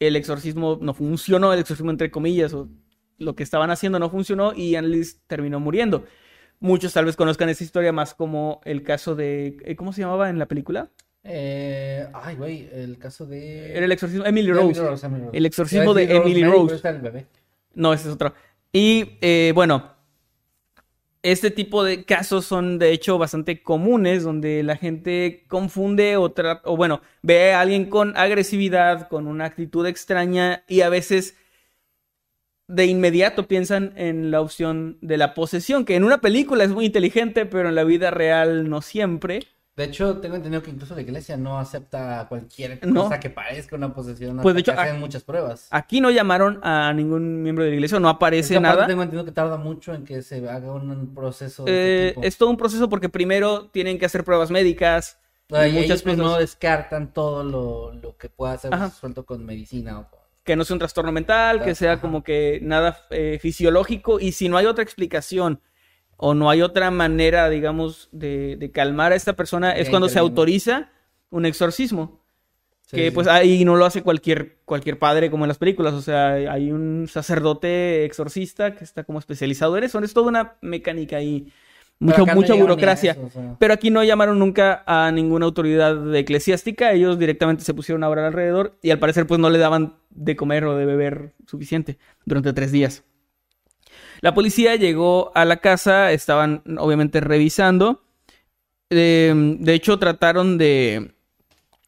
el exorcismo no funcionó, el exorcismo entre comillas, o lo que estaban haciendo no funcionó y Annalise terminó muriendo. Muchos tal vez conozcan esa historia más como el caso de, eh, ¿cómo se llamaba en la película? Eh, ay, güey, el caso de... Era el exorcismo, Emily Rose. Emily Rose. El exorcismo de Emily Rose. pero está el bebé. No, ese es otro. Y eh, bueno, este tipo de casos son de hecho bastante comunes donde la gente confunde o, o bueno, ve a alguien con agresividad, con una actitud extraña y a veces de inmediato piensan en la opción de la posesión, que en una película es muy inteligente, pero en la vida real no siempre. De hecho, tengo entendido que incluso la iglesia no acepta cualquier No. cosa que parezca una posesión. Pues, de hecho, que hacen muchas pruebas. Aquí no llamaron a ningún miembro de la iglesia, no aparece nada. Tengo entendido que tarda mucho en que se haga un, proceso de Eh, este tipo. es todo un proceso porque primero tienen que hacer pruebas médicas. Y muchas ellos pues, no descartan todo lo, lo que pueda ser Ajá. resuelto con medicina o con... que no sea un trastorno mental, que sea como que nada eh, fisiológico y si no hay otra explicación o no hay otra manera, digamos, de, de calmar a esta persona, es cuando se autoriza un exorcismo. Sí, que sí. pues ahí no lo hace cualquier, cualquier padre como en las películas, o sea, hay un sacerdote exorcista que está como especializado en eso, es toda una mecánica y Mucha, no burocracia. eso, o sea. Pero aquí no llamaron nunca a ninguna autoridad eclesiástica, ellos directamente se pusieron a orar alrededor y al parecer pues no le daban de comer o de beber suficiente durante tres días. La policía llegó a la casa, estaban obviamente revisando. Eh, de hecho, trataron de...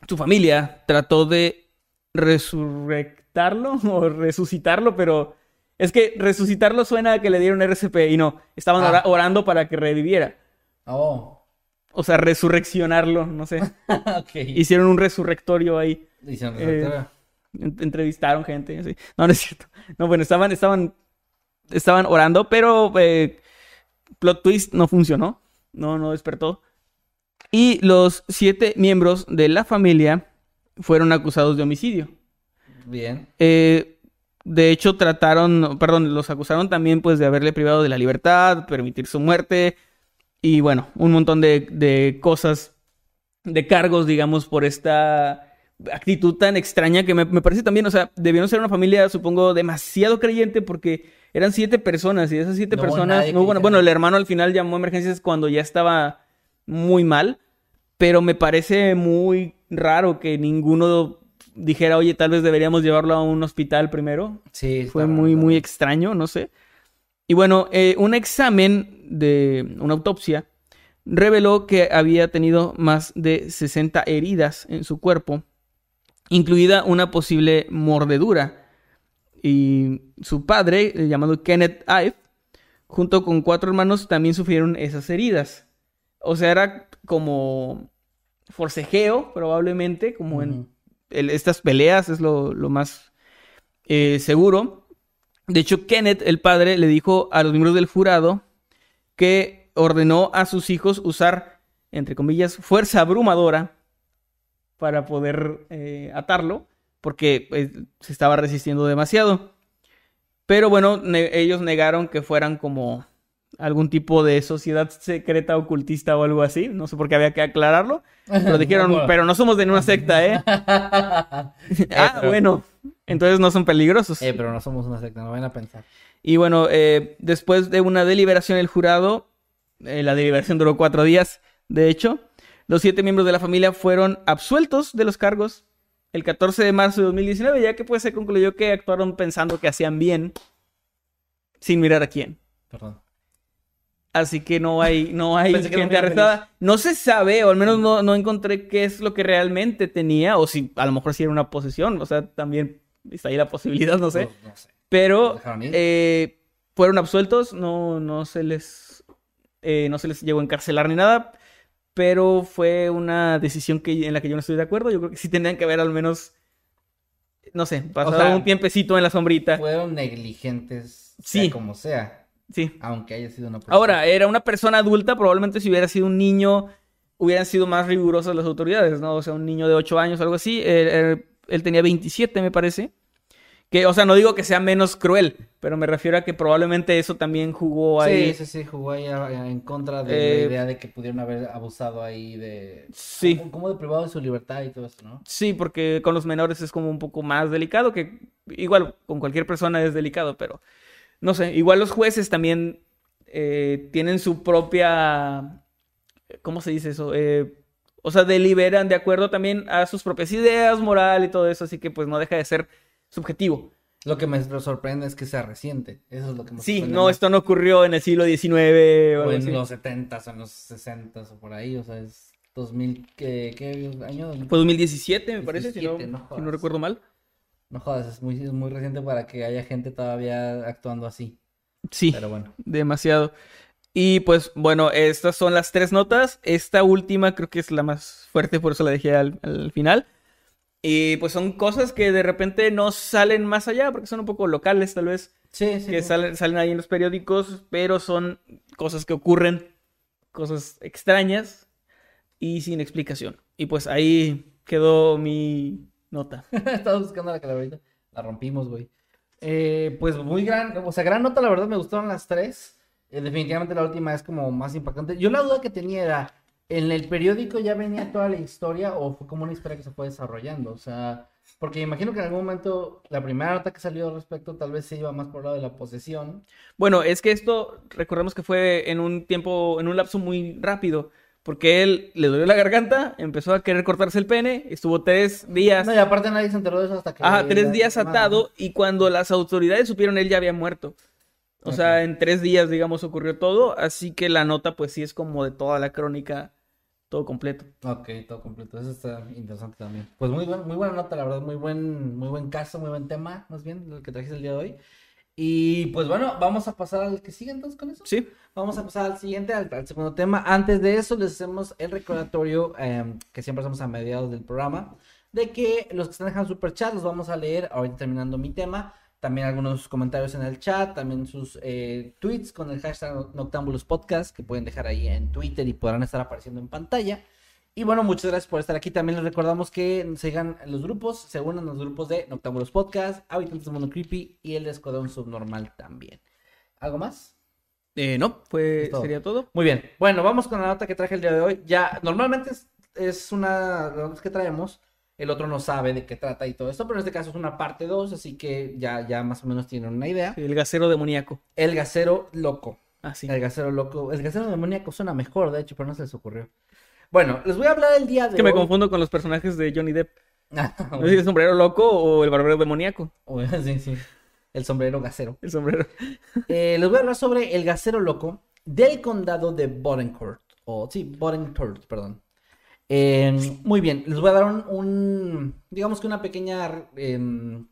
Su familia trató de resurrectarlo <laughs> o resucitarlo, pero es que resucitarlo suena a que le dieron RCP y no, estaban Ah. ora- orando para que reviviera. Oh, O sea, resurreccionarlo, no sé. <laughs> ok. Hicieron un resurrectorio ahí. Dicen, eh, En- entrevistaron gente, así. No, no es cierto. No, bueno, estaban, estaban, estaban orando, pero eh, plot twist no funcionó. No, no despertó. Y los siete miembros de la familia fueron acusados de homicidio. Bien. Eh, de hecho, trataron, perdón, los acusaron también pues de haberle privado de la libertad, permitir su muerte y bueno, un montón de, de cosas, de cargos, digamos, por esta actitud tan extraña que me, me parece también, o sea, debieron ser una familia, supongo, demasiado creyente porque eran siete personas y esas siete No personas, no dijera- bueno, el hermano al final llamó a emergencias cuando ya estaba muy mal, pero me parece muy raro que ninguno dijera, oye, tal vez deberíamos llevarlo a un hospital primero. Sí, Fue muy, muy extraño, no sé. Y bueno, eh, un examen de una autopsia reveló que había tenido más de 60 heridas en su cuerpo, incluida una posible mordedura. Y su padre, llamado Kenneth Ive, junto con cuatro hermanos, también sufrieron esas heridas. O sea, era como forcejeo, probablemente, como en. Estas peleas, es lo, lo más eh, seguro. De hecho, Kenneth, el padre, le dijo a los miembros del jurado que ordenó a sus hijos usar, entre comillas, fuerza abrumadora para poder eh, atarlo, porque pues, se estaba resistiendo demasiado. Pero bueno, ellos negaron que fueran como algún tipo de sociedad secreta ocultista o algo así. No sé por qué había que aclararlo. Pero dijeron, <laughs> pero no somos de una secta, ¿eh? <laughs> ah, pero- bueno. Entonces no son peligrosos. Eh, pero no somos una secta, no vayan a pensar. Y bueno, eh, después de una deliberación el jurado, eh, la deliberación duró cuatro días, de hecho, los siete miembros de la familia fueron absueltos de los cargos el 14 de marzo de 2019, ya que pues se concluyó que actuaron pensando que hacían bien, sin mirar a quién. Perdón. Así que no hay, no <laughs> hay Pensé no gente a arrestada. No se sabe, o al menos no, no encontré qué es lo que realmente tenía, o si a lo mejor si era una posesión, o sea, también está ahí la posibilidad, no sé. No sé. Pero eh, fueron absueltos, no, no se les eh, no se les llegó a encarcelar ni nada, pero fue una decisión que, en la que yo no estoy de acuerdo. Yo creo que sí tendrían que haber al menos, no sé, pasado sea, un tiempecito en la sombrita. Fueron negligentes, Sí. sea como sea, Sí. aunque haya sido una persona. Ahora, era una persona adulta, probablemente si hubiera sido un niño, hubieran sido más rigurosas las autoridades, ¿no? O sea, un niño de 8 años, algo así. Él, él- él tenía 27, me parece. Que, o sea, no digo que sea menos cruel, pero me refiero a que probablemente eso también jugó ahí. Sí, sí, sí, jugó ahí en contra de Eh, la idea de que pudieron haber abusado ahí de... Sí. Como, como de privado de su libertad y todo eso, ¿no? Sí, porque con los menores es como un poco más delicado, que igual con cualquier persona es delicado, pero no sé, igual los jueces también eh, tienen su propia, ¿cómo se dice eso? Eh, o sea, deliberan de acuerdo también a sus propias ideas, moral y todo eso, así que pues no deja de ser subjetivo. Lo que me sorprende es que sea reciente. Eso es lo que me Sí, no, esto no ocurrió en el siglo XIX o en así. los 70s o en los 60s o por ahí, o sea, es 2000, ¿qué, qué año? Fue 2017, me parece, si no, 17, no si no recuerdo mal. No jodas, es muy, es muy reciente para que haya gente todavía actuando así. Sí. Pero bueno. Demasiado. Y pues bueno, estas son las tres notas. Esta última creo que es la más fuerte, por eso la dejé al, al final. Y pues son cosas que de repente no salen más allá, porque son un poco locales tal vez, Sí, sí. que sí. salen, salen ahí en los periódicos, pero son cosas que ocurren, cosas extrañas y sin explicación. Y pues ahí quedó mi nota. <laughs> Estaba buscando la calaverita. La rompimos, güey. Eh, pues muy gran, o sea, gran nota, la verdad me gustaron las tres. Eh, definitivamente la última es como más impactante. Yo la duda que tenía era, ¿en el periódico ya venía toda la historia o fue como una historia que se fue desarrollando? O sea, porque imagino que en algún momento la primera nota que salió al respecto tal vez se iba más por el lado de la posesión. Bueno, es que esto, recordemos que fue en un tiempo, en un lapso muy rápido, porque él le dolió la garganta, empezó a querer cortarse el pene, estuvo tres días, No, y aparte nadie se enteró de eso hasta que... ajá, tres días atado, y cuando las autoridades supieron, él ya había muerto. O sea, en tres días, digamos, ocurrió todo, así que la nota, pues sí es como de toda la crónica, todo completo. Ok, todo completo. Eso está interesante también. Pues muy, buen, muy buena nota, la verdad. Muy buen, muy buen caso, muy buen tema, más bien, el que trajiste el día de hoy. Y pues bueno, vamos a pasar al que sigue entonces con eso. Sí, Vamos a pasar al siguiente, al, al segundo tema. Antes de eso, les hacemos el recordatorio em, que siempre hacemos a mediados del programa, de que los que están dejando super chat los vamos a leer ahorita terminando mi tema. También algunos comentarios en el chat, también sus eh, tweets con el hashtag Noctambulos Podcast que pueden dejar ahí en Twitter y podrán estar apareciendo en pantalla. Y bueno, muchas gracias por estar aquí. También les recordamos que sigan los grupos, se unan los grupos de Noctambulos Podcast, Habitantes del Mundo Creepy y el Escuadrón Subnormal también. ¿Algo más? Eh, no, fue, Es todo. sería todo. Muy bien. Bueno, vamos con la nota que traje el día de hoy. Ya, normalmente es, es una de las que traemos. El otro no sabe de qué trata y todo esto, pero en este caso es una parte 2, así que ya, ya más o menos tienen una idea. El gasero demoníaco. El gasero loco. Así. El gasero loco. El gasero demoníaco suena mejor, de hecho, pero no se les ocurrió. Bueno, les voy a hablar el día de Es que me confundo con los personajes de Johnny Depp. Ah, No sé si el sombrero loco o el barbero demoníaco. bueno, <laughs> sí, sí. El sombrero gasero. El sombrero. <laughs> Eh, les voy a hablar sobre el gasero loco del condado de Bodencourt. O sí, Bodencourt, perdón. Eh, muy bien, les voy a dar un, un, digamos que una pequeña, eh, un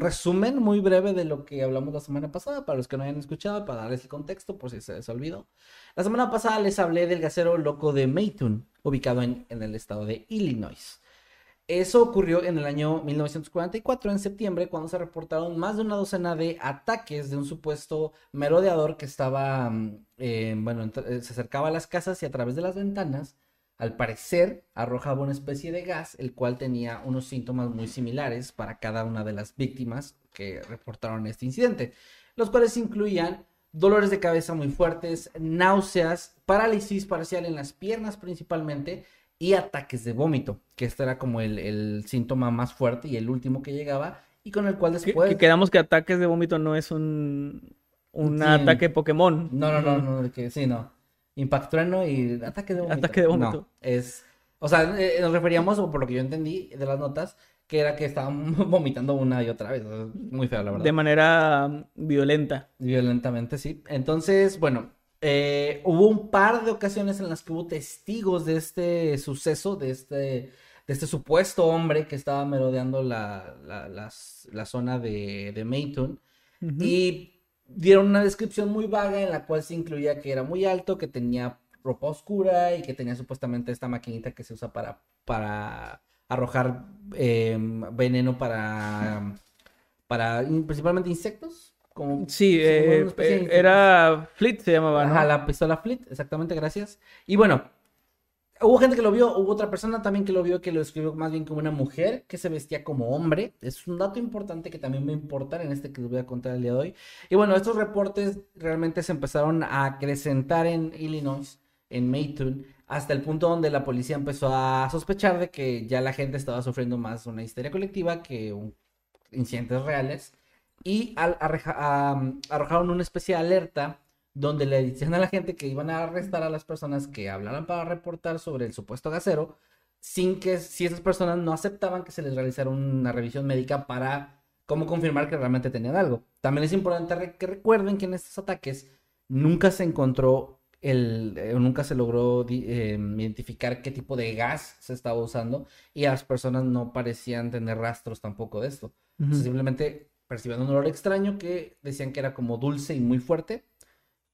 resumen muy breve de lo que hablamos la semana pasada, para los que no hayan escuchado, para darles el contexto, por si se les olvidó. La semana pasada les hablé del gasero loco de Maytoon, ubicado en, el estado de Illinois. Eso ocurrió en el año 1944, en septiembre, cuando se reportaron más de una docena de ataques de un supuesto merodeador que estaba, mm, eh, bueno, eh, se acercaba a las casas y a través de las ventanas, al parecer, arrojaba una especie de gas, el cual tenía unos síntomas muy similares para cada una de las víctimas que reportaron este incidente, los cuales incluían dolores de cabeza muy fuertes, náuseas, parálisis parcial en las piernas principalmente y ataques de vómito, que este era como el, el síntoma más fuerte y el último que llegaba y con el cual después... que quedamos que ataques de vómito no es un, un Sí. ataque Pokémon. No, no, no, no, que sí, no. Impact trueno y ataque de vómito. Ataque de vómito. No, es... O sea, eh, nos referíamos, o por lo que yo entendí de las notas, que era que estaban <laughs> vomitando una y otra vez. Muy feo, la verdad. De manera um, violenta. Violentamente, sí. Entonces, bueno, eh, hubo un par de ocasiones en las que hubo testigos de este suceso, de este, de este supuesto hombre que estaba merodeando la, la, zona de, de Mayton. Y dieron una descripción muy vaga en la cual se incluía que era muy alto, que tenía ropa oscura y que tenía supuestamente esta maquinita que se usa para, para arrojar eh, veneno para, para in- principalmente insectos. Como, Sí, eh, eh, era Fleet se llamaba, ¿no? Ajá, la pistola Fleet, exactamente, gracias. Y bueno, hubo gente que lo vio, hubo otra persona también que lo vio, que lo escribió más bien como una mujer que se vestía como hombre. Es un dato importante que también va a importar en este que les voy a contar el día de hoy. Y bueno, estos reportes realmente se empezaron a acrecentar en Illinois, en Mayton, hasta el punto donde la policía empezó a sospechar de que ya la gente estaba sufriendo más una histeria colectiva que incidentes reales. Y am, arrojaron una especie de alerta donde le decían a la gente que iban a arrestar a las personas que hablaran para reportar sobre el supuesto gasero, sin que si esas personas no aceptaban que se les realizara una revisión médica para como confirmar que realmente tenían algo. También es importante que recuerden que en estos ataques nunca se encontró el, eh, nunca se logró eh, identificar qué tipo de gas se estaba usando y las personas no parecían tener rastros tampoco de esto. Sea, Ujú. simplemente percibían un olor extraño que decían que era como dulce y muy fuerte.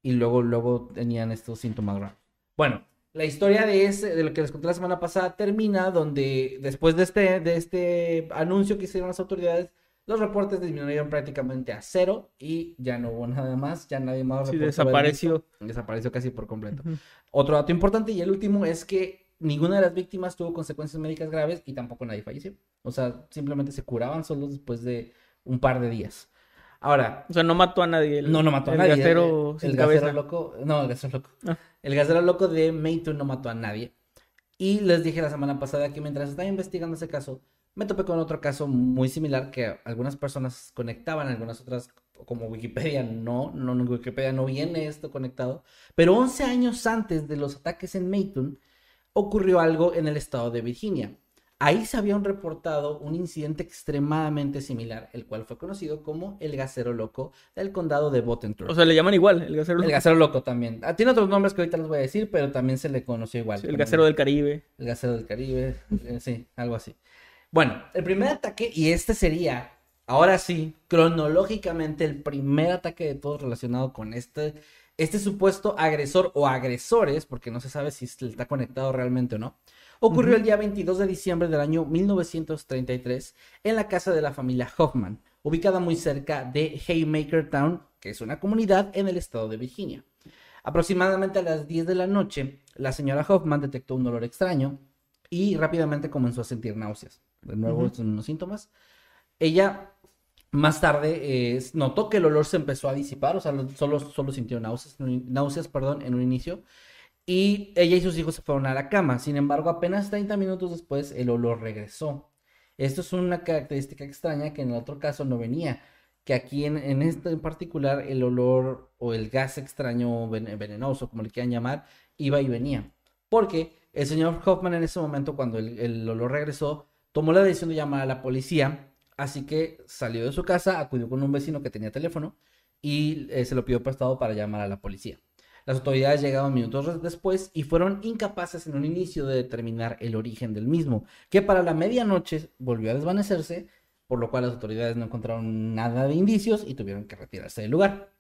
Y luego, luego tenían estos síntomas raros. Bueno, la historia de ese, de lo que les conté la semana pasada, termina donde después de este, de este anuncio que hicieron las autoridades, los reportes disminuyeron prácticamente a cero y ya no hubo nada más, ya nadie más Sí, desapareció. Desapareció casi por completo. Otro dato importante y el último es que ninguna de las víctimas tuvo consecuencias médicas graves y tampoco nadie falleció. O sea, simplemente se curaban solo después de un par de días. Ahora, O sea, no mató a nadie. El, no, no mató a el nadie. gasero el, sin el cabeza. gasero loco, no, el gasero loco. Ah. El gasero loco de Mayton no mató a nadie. Y les dije la semana pasada que mientras estaba investigando ese caso, me topé con otro caso muy similar que algunas personas conectaban, algunas otras, como Wikipedia, no, no, en Wikipedia no viene esto conectado. Pero 11 años antes de los ataques en Mayton, ocurrió algo en el estado de Virginia. Ahí se había reportado un incidente extremadamente similar, el cual fue conocido como el gasero loco del condado de Bottentrop. O sea, le llaman igual, el gasero. el gasero loco también. Ah, tiene otros nombres que ahorita les voy a decir, pero también se le conoció igual. Sí, el gasero del Caribe. el gasero del Caribe, eh, sí, algo así. Bueno, el primer ataque, y este sería, ahora sí, cronológicamente, el primer ataque de todos relacionado con este, este supuesto agresor o agresores, porque no se sabe si está conectado realmente o no, ocurrió el día 22 de diciembre del año 1933 en la casa de la familia Hoffman, ubicada muy cerca de Haymaker Town, que es una comunidad en el estado de Virginia. Aproximadamente a las 10 de la noche, la señora Hoffman detectó un olor extraño y rápidamente comenzó a sentir náuseas. De nuevo, estos son unos síntomas. Ella más tarde eh, notó que el olor se empezó a disipar, o sea, lo- solo, solo sintió náuseas, náuseas perdón, en un inicio. Y ella y sus hijos se fueron a la cama. Sin embargo, apenas 30 minutos después, el olor regresó. Esto es una característica extraña que en el otro caso no venía. Que aquí en, en este en particular, el olor o el gas extraño ven- venenoso, como le quieran llamar, iba y venía. Porque el señor Hoffman en ese momento, cuando el, el olor regresó, tomó la decisión de llamar a la policía. Así que salió de su casa, acudió con un vecino que tenía teléfono y eh, se lo pidió prestado para llamar a la policía. Las autoridades llegaron minutos después y fueron incapaces en un inicio de determinar el origen del mismo, que para la medianoche volvió a desvanecerse, por lo cual las autoridades no encontraron nada de indicios y tuvieron que retirarse del lugar.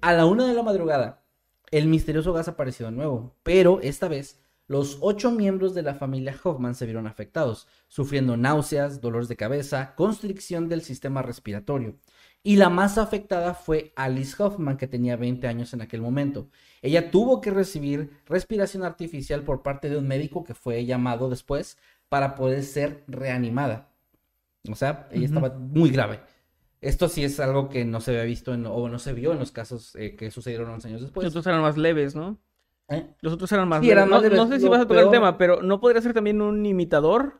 A la una de la madrugada, el misterioso gas apareció de nuevo, pero esta vez los ocho miembros de la familia Hoffman se vieron afectados, sufriendo náuseas, dolores de cabeza, constricción del sistema respiratorio. Y la más afectada fue Alice Hoffman, que tenía 20 años en aquel momento. Ella tuvo que recibir respiración artificial por parte de un médico que fue llamado después para poder ser reanimada. O sea, ella estaba muy grave. Esto sí es algo que no se había visto en, o no se vio en los casos eh, que sucedieron 11 años después. Los otros eran más leves, ¿no? ¿Eh? Los otros eran más Sí, leves. eran más no, sé si vas a tocar el tema, pero ¿no podría ser también un imitador?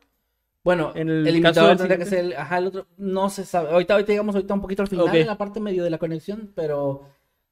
Bueno, En el, el imitador tendría que ser, el- ajá, el otro, no se sabe. Ahorita, ahorita llegamos ahorita un poquito al final Ok. de la parte medio de la conexión, pero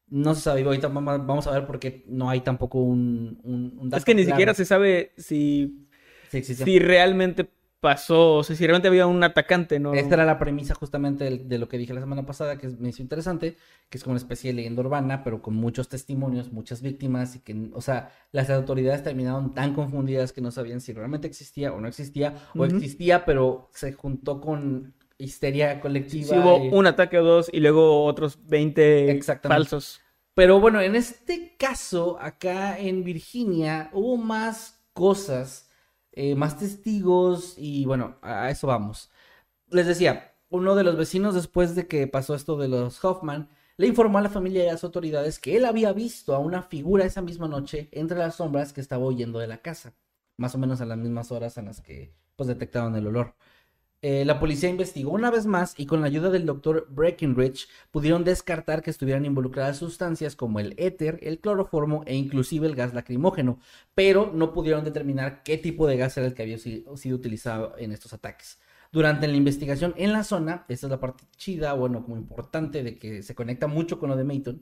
no se sabe. Ahorita vamos a ver por qué no hay tampoco un, un, un dato Es que ni claro. siquiera se sabe si, Sí, sí, sí. si realmente pasó, o sea, si realmente había un atacante, ¿no? Esta era la premisa justamente de, lo que dije la semana pasada, que es, me hizo interesante, que es como una especie de leyenda urbana, pero con muchos testimonios, muchas víctimas, y que, o sea, las autoridades terminaron tan confundidas que no sabían si realmente existía o no existía, o existía, pero se juntó con histeria colectiva. Hubo y- un ataque o dos y luego otros 20 Exactamente. falsos. Pero bueno, en este caso, acá en Virginia, hubo más cosas, eh, más testigos y bueno, a eso vamos. Les decía, uno de los vecinos después de que pasó esto de los Hoffman, le informó a la familia y a las autoridades que él había visto a una figura esa misma noche entre las sombras que estaba huyendo de la casa, más o menos a las mismas horas en las que pues detectaron el olor. Eh, la policía investigó una vez más y con la ayuda del doctor Breckenridge pudieron descartar que estuvieran involucradas sustancias como el éter, el cloroformo e inclusive el gas lacrimógeno, pero no pudieron determinar qué tipo de gas era el que había si- sido utilizado en estos ataques. Durante la investigación en la zona, esta es la parte chida, bueno, como importante de que se conecta mucho con lo de Mayton,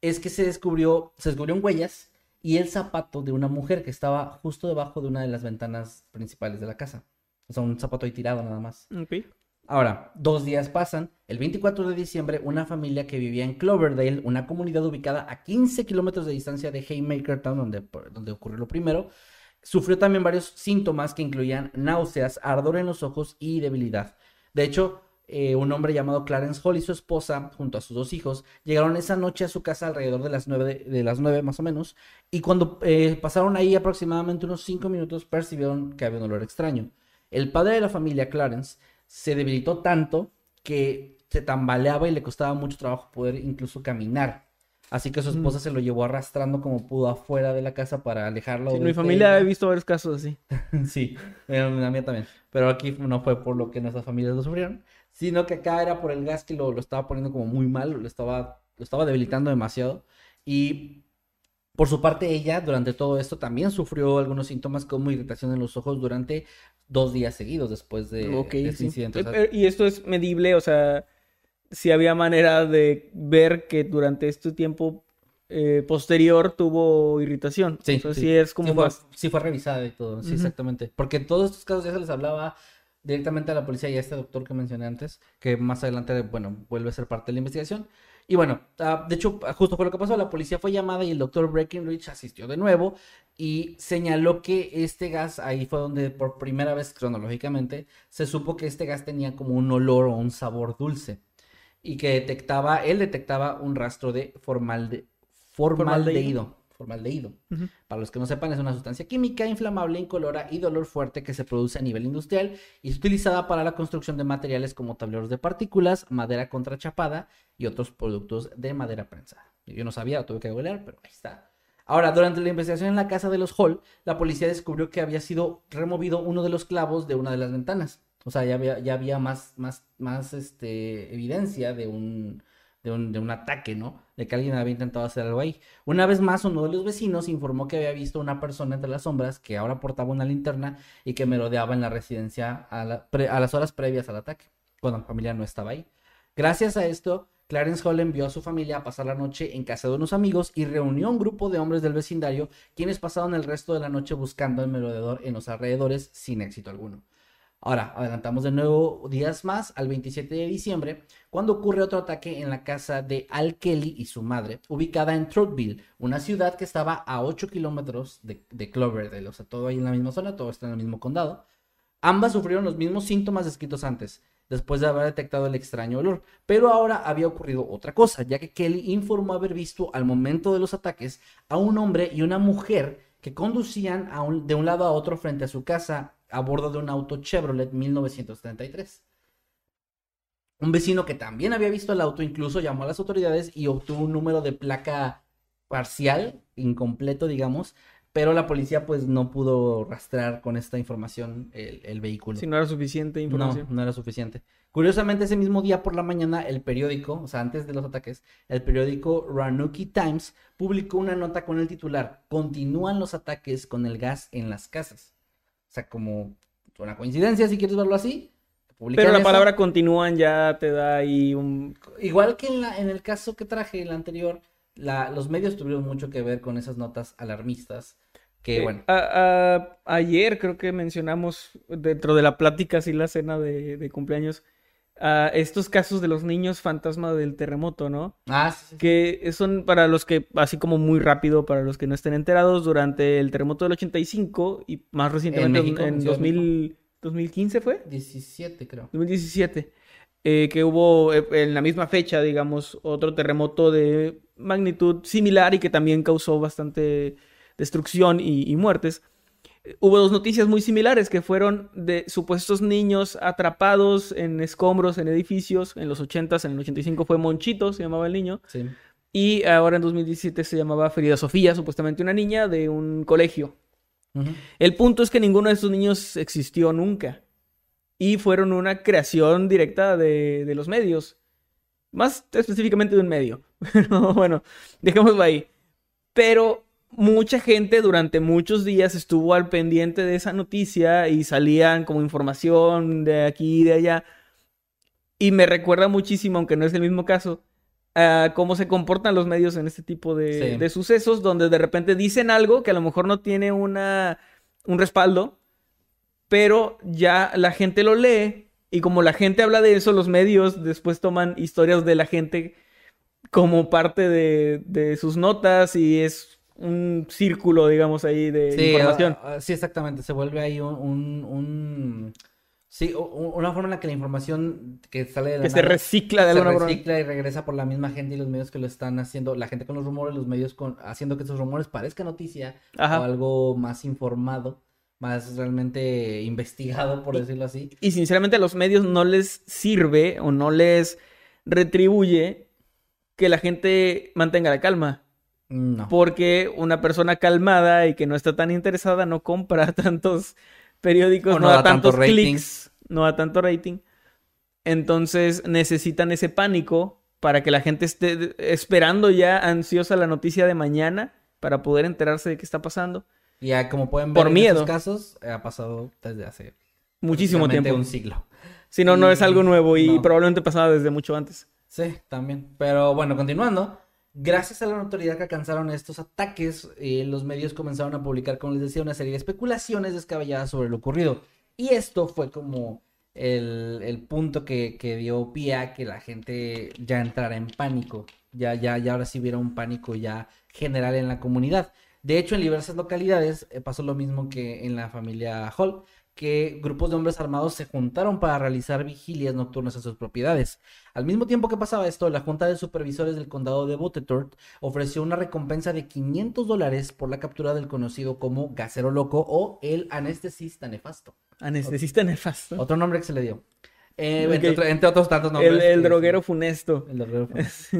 es que se descubrió, se descubrieron huellas y el zapato de una mujer que estaba justo debajo de una de las ventanas principales de la casa. O sea, un zapato ahí tirado nada más. Ok. Ahora, dos días pasan. El 24 de diciembre, una familia que vivía en Cloverdale, una comunidad ubicada a 15 kilómetros de distancia de Haymakertown, donde, donde ocurrió lo primero, sufrió también varios síntomas que incluían náuseas, ardor en los ojos y debilidad. De hecho, eh, un hombre llamado Clarence Hall y su esposa, junto a sus dos hijos, llegaron esa noche a su casa alrededor de las nueve, de las nueve más o menos, y cuando eh, pasaron ahí aproximadamente unos cinco minutos, percibieron que había un olor extraño. El padre de la familia, Clarence, se debilitó tanto que se tambaleaba y le costaba mucho trabajo poder incluso caminar. Así que su esposa se lo llevó arrastrando como pudo afuera de la casa para alejarlo. Sí, de mi familia he visto varios casos así. <laughs> Sí, la mía también. Pero aquí no fue por lo que nuestras familias lo sufrieron, sino que acá era por el gas que lo, lo estaba poniendo como muy mal, lo estaba, lo estaba debilitando demasiado. Y por su parte, ella durante todo esto también sufrió algunos síntomas como irritación en los ojos durante dos días seguidos después de, Ok, de ese sí. incidente. O sea, Eh, eh, Y esto es medible, o sea, si había manera de ver que durante este tiempo eh, posterior tuvo irritación. Sí, o sea, sí. sí es como sí fue, más... sí fue revisada y todo, sí, Ujú. exactamente. Porque en todos estos casos ya se les hablaba directamente a la policía y a este doctor que mencioné antes, que más adelante, bueno, vuelve a ser parte de la investigación. Y bueno, ah, de hecho, justo fue lo que pasó, la policía fue llamada y el doctor Breckenridge asistió de nuevo y señaló que este gas, ahí fue donde por primera vez cronológicamente, se supo que este gas tenía como un olor o un sabor dulce y que detectaba, él detectaba un rastro de formalde, formaldehído. Formaldehído. Ujú. Para los que no sepan, es una sustancia química inflamable, incolora y dolor fuerte que se produce a nivel industrial y es utilizada para la construcción de materiales como tableros de partículas, madera contrachapada y otros productos de madera prensada. Yo no sabía, lo tuve que googlear, pero ahí está. Ahora, durante la investigación en la casa de los Hall, la policía descubrió que había sido removido uno de los clavos de una de las ventanas. O sea, ya había, ya había más, más, más este, evidencia de un, de un, de un ataque, ¿no? De que alguien había intentado hacer algo ahí. Una vez más, uno de los vecinos informó que había visto una persona entre las sombras que ahora portaba una linterna y que merodeaba en la residencia a, las horas previas al ataque, cuando la familia no estaba ahí. Gracias a esto, Clarence Hall envió a su familia a pasar la noche en casa de unos amigos y reunió a un grupo de hombres del vecindario, quienes pasaron el resto de la noche buscando al merodeador en los alrededores sin éxito alguno. Ahora, adelantamos de nuevo días más al 27 de diciembre, cuando ocurre otro ataque en la casa de Al Kelly y su madre, ubicada en Troutville, una ciudad que estaba a 8 kilómetros de, Cloverdale, o sea, todo ahí en la misma zona, todo está en el mismo condado. Ambas sufrieron los mismos síntomas descritos antes, después de haber detectado el extraño olor, pero ahora había ocurrido otra cosa, ya que Kelly informó haber visto al momento de los ataques a un hombre y una mujer que conducían de un lado a otro frente a su casa a bordo de un auto Chevrolet 1933. Un vecino que también había visto el auto incluso llamó a las autoridades y obtuvo un número de placa parcial, incompleto, digamos, pero la policía pues no pudo rastrear con esta información el, el vehículo. Si no era suficiente información. No, no era suficiente. Curiosamente, ese mismo día por la mañana, el periódico, o sea, antes de los ataques, el periódico Ranuki Times publicó una nota con el titular, continúan los ataques con el gas en las casas. O sea, como una coincidencia, si quieres verlo así. Pero la eso. palabra continúan ya te da ahí un... Igual que en, la, en el caso que traje, el anterior, la, los medios tuvieron mucho que ver con esas notas alarmistas. Que Eh, bueno, a- a- ayer creo que mencionamos dentro de la plática, así la cena de, de cumpleaños, a estos casos de los niños fantasma del terremoto, ¿no? ah, sí. Que son para los que, así como muy rápido, para los que no estén enterados, durante el terremoto del 85 y más recientemente en, México, en en Ciudad de 2000, 2015 fue, 17 creo. 2017, eh, que hubo eh, en la misma fecha, digamos, otro terremoto de magnitud similar y que también causó bastante destrucción y, y muertes. Hubo dos noticias muy similares que fueron de supuestos niños atrapados en escombros, en edificios. En los 80s, en el 85 fue Monchito, se llamaba el niño. Sí. Y ahora en 2017 se llamaba Frida Sofía, supuestamente una niña de un colegio. El punto es que ninguno de estos niños existió nunca. Y fueron una creación directa de, de los medios. Más específicamente de un medio. <laughs> Pero bueno, dejémoslo ahí. Pero mucha gente durante muchos días estuvo al pendiente de esa noticia y salían como información de aquí y de allá. Y me recuerda muchísimo, aunque no es el mismo caso, a cómo se comportan los medios en este tipo de, Sí. de sucesos, donde de repente dicen algo que a lo mejor no tiene una, un respaldo, pero ya la gente lo lee y como la gente habla de eso, los medios después toman historias de la gente como parte de, de sus notas y es un círculo, digamos, ahí de Sí, información. sí, exactamente. Se vuelve ahí un, un, un- sí, una forma en la que la información que sale de la que se nada recicla de se alguna forma. recicla y regresa por la misma gente y los medios que lo están haciendo, la gente con los rumores, los medios con, haciendo que esos rumores parezcan noticia Ajá. o algo más informado, más realmente investigado, por decirlo así. Y sinceramente a los medios no les sirve o no les retribuye que la gente mantenga la calma. No. Porque una persona calmada y que no está tan interesada no compra <laughs> tantos periódicos, no, no da tanto tantos rating. clics, no da tanto rating. Entonces necesitan ese pánico para que la gente esté esperando ya ansiosa la noticia de mañana para poder enterarse de qué está pasando. Y ya como pueden ver Por en miedo. estos casos, ha pasado desde hace Muchísimo tiempo. un siglo. Si no, no es algo nuevo y No. probablemente pasaba desde mucho antes. Sí, también. Pero bueno, continuando. Gracias a la notoriedad que alcanzaron estos ataques, eh, los medios comenzaron a publicar, como les decía, una serie de especulaciones descabelladas sobre lo ocurrido. Y esto fue como el, punto que, que dio pie a que la gente ya entrara en pánico. Ya, ya, ya ahora sí hubiera un pánico ya general en la comunidad. De hecho, en diversas localidades eh, pasó lo mismo que en la familia Hall, que grupos de hombres armados se juntaron para realizar vigilias nocturnas en sus propiedades. Al mismo tiempo que pasaba esto, la Junta de Supervisores del Condado de Butterworth ofreció una recompensa de 500 dólares por la captura del conocido como Gasero Loco o el anestesista nefasto. Anestesista nefasto. Otro nombre que se le dio. Eh, entre, otro- entre otros tantos nombres. El, el que- droguero funesto. El droguero <laughs> Sí,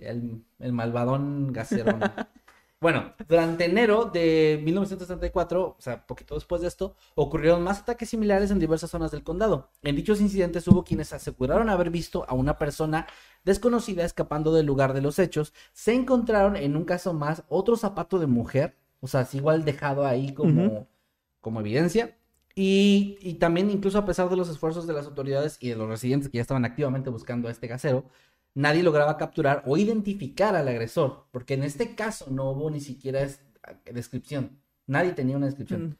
el, el malvadón gaserón. <laughs> bueno, durante enero de 1974, o sea, poquito después de esto, ocurrieron más ataques similares en diversas zonas del condado. En dichos incidentes hubo quienes aseguraron haber visto a una persona desconocida escapando del lugar de los hechos. Se encontraron en un caso más otro zapato de mujer, o sea, es igual dejado ahí como, como evidencia. Y, y también, incluso a pesar de los esfuerzos de las autoridades y de los residentes que ya estaban activamente buscando a este gasero, nadie lograba capturar o identificar al agresor, porque en este caso no hubo ni siquiera es- descripción. Nadie tenía una descripción. Mm.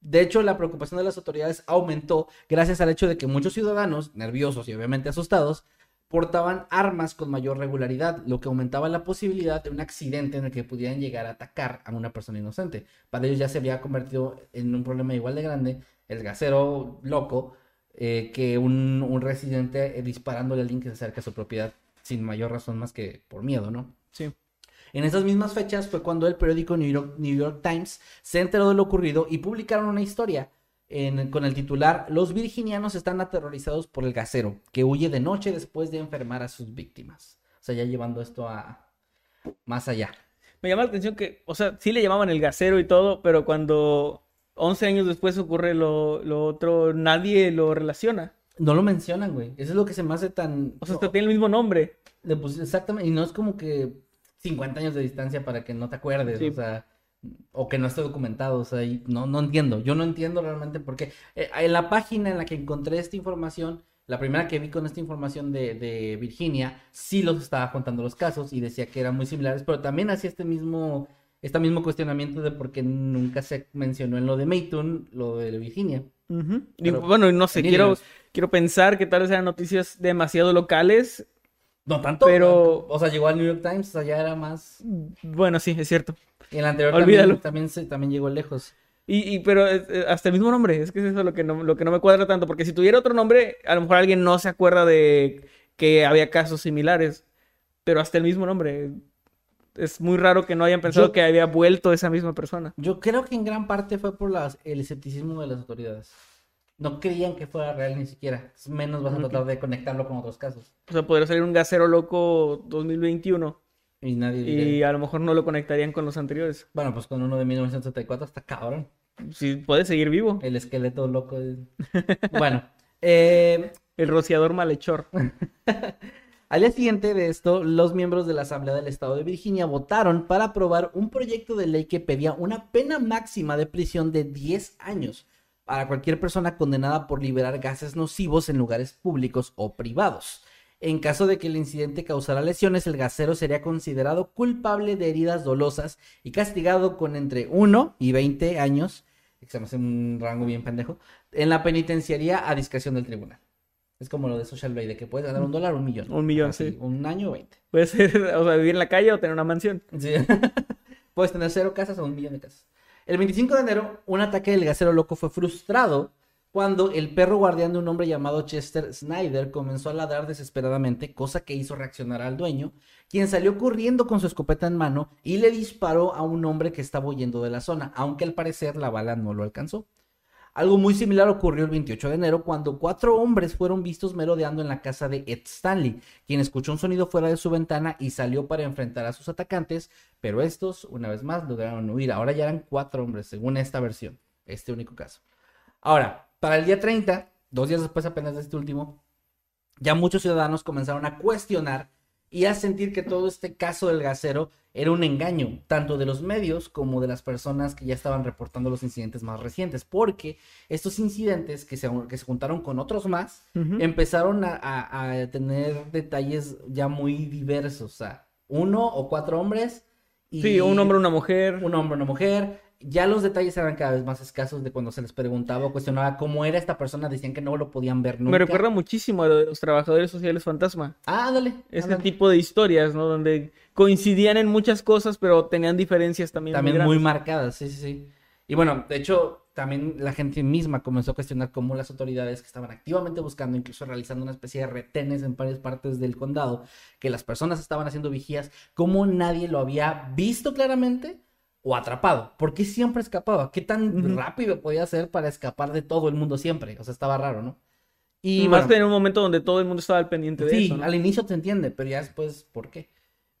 De hecho, la preocupación de las autoridades aumentó gracias al hecho de que muchos ciudadanos, nerviosos y obviamente asustados, portaban armas con mayor regularidad, lo que aumentaba la posibilidad de un accidente en el que pudieran llegar a atacar a una persona inocente. Para ellos ya se había convertido en un problema igual de grande el gasero loco eh, que un, un residente eh, disparándole a alguien que se acerca a su propiedad sin mayor razón más que por miedo, ¿no? Sí. En esas mismas fechas fue cuando el periódico New York, New York Times se enteró de lo ocurrido y publicaron una historia en- con el titular Los virginianos están aterrorizados por el gasero, que huye de noche después de enfermar a sus víctimas. O sea, ya llevando esto a más allá. me llama la atención que, o sea, sí le llamaban el gasero y todo, pero cuando 11 años después ocurre lo, lo otro, nadie lo relaciona. No lo mencionan, güey. Eso es lo que se me hace tan... O sea, hasta tiene el mismo nombre. Le pus- exactamente, y no es como que 50 años de distancia para que no te acuerdes, Sí. o sea, o que no esté documentado, o sea, y no, no entiendo, yo no entiendo realmente por qué. Eh, en la página en la que encontré esta información, la primera que vi con esta información de, de Virginia, sí los estaba contando los casos y decía que eran muy similares, pero también hacía este mismo, este mismo cuestionamiento de por qué nunca se mencionó en lo de Mayton, lo de Virginia. Y Pero- bueno, no sé, quiero. Quiero pensar que tal vez eran noticias demasiado locales. No tanto, Pero- o sea, llegó al New York Times, o sea, ya era más... Bueno, sí, es cierto. Y el anterior Olvídalo. también, también, se, también llegó lejos. Y, y- pero eh, eh, hasta el mismo nombre, es que es eso lo que no, lo que no me cuadra tanto, porque si tuviera otro nombre, a lo mejor alguien no se acuerda de que había casos similares, pero hasta el mismo nombre. Es muy raro que no hayan pensado Yo- que había vuelto esa misma persona. Yo creo que en gran parte fue por las, el escepticismo de las autoridades. No creían que fuera real ni siquiera. Menos vas a tratar de conectarlo con otros casos. O sea, podría salir un gasero loco 2021 Y nadie y a lo mejor no lo conectarían con los anteriores. Bueno, pues con uno de 1974 está cabrón. Si puede seguir vivo. El esqueleto loco. de- <laughs> bueno, eh, El rociador malhechor. <laughs> Al día siguiente de esto, los miembros de la Asamblea del Estado de Virginia votaron para aprobar un proyecto de ley que pedía una pena máxima de prisión de 10 años para cualquier persona condenada por liberar gases nocivos en lugares públicos o privados. En caso de que el incidente causara lesiones, el gasero sería considerado culpable de heridas dolosas y castigado con entre 1 y 20 años, que se me hace un rango bien pendejo, en la penitenciaría a discreción del tribunal. Es como lo de Social Blade, de que puedes ganar un dólar o un millón. Un millón, Así, sí. Un año o 20. Puede ser, o sea, vivir en la calle o tener una mansión. Sí. <laughs> Puedes tener cero casas o un millón de casas. El 25 de enero, un ataque del gasero loco fue frustrado cuando el perro guardián de un hombre llamado Chester Snyder comenzó a ladrar desesperadamente, cosa que hizo reaccionar al dueño, quien salió corriendo con su escopeta en mano y le disparó a un hombre que estaba huyendo de la zona, aunque al parecer la bala no lo alcanzó. Algo muy similar ocurrió el 28 de enero cuando cuatro hombres fueron vistos merodeando en la casa de Ed Stanley, quien escuchó un sonido fuera de su ventana y salió para enfrentar a sus atacantes, pero estos, una vez más, lograron huir. Ahora ya eran cuatro hombres, según esta versión, este único caso. Ahora, para el día 30, dos días después apenas de este último, ya muchos ciudadanos comenzaron a cuestionar y a sentir que todo este caso del gasero era un engaño, tanto de los medios como de las personas que ya estaban reportando los incidentes más recientes, porque estos incidentes que se, que se juntaron con otros más, empezaron a, a- a tener detalles ya muy diversos, o sea, uno o cuatro hombres y Sí, un hombre, una mujer. un hombre, una mujer. Ya los detalles eran cada vez más escasos de cuando se les preguntaba o cuestionaba cómo era esta persona, decían que no lo podían ver nunca. Me recuerda muchísimo a lo de los trabajadores sociales fantasma. Ah, dale. Este ándale. tipo de historias, ¿no? Donde coincidían en muchas cosas, pero tenían diferencias también, muy También muy grandes. marcadas, sí, sí, sí. Y bueno, de hecho, también la gente misma comenzó a cuestionar cómo las autoridades que estaban activamente buscando, incluso realizando una especie de retenes en varias partes del condado, que las personas estaban haciendo vigías, cómo nadie lo había visto claramente o atrapado. ¿Por qué siempre escapaba? ¿Qué tan rápido podía ser para escapar de todo el mundo siempre? O sea, estaba raro, ¿no? Y, más bueno, que en un momento donde todo el mundo estaba al pendiente de Sí, eso, ¿no? al inicio te entiende, pero ya después, ¿por qué?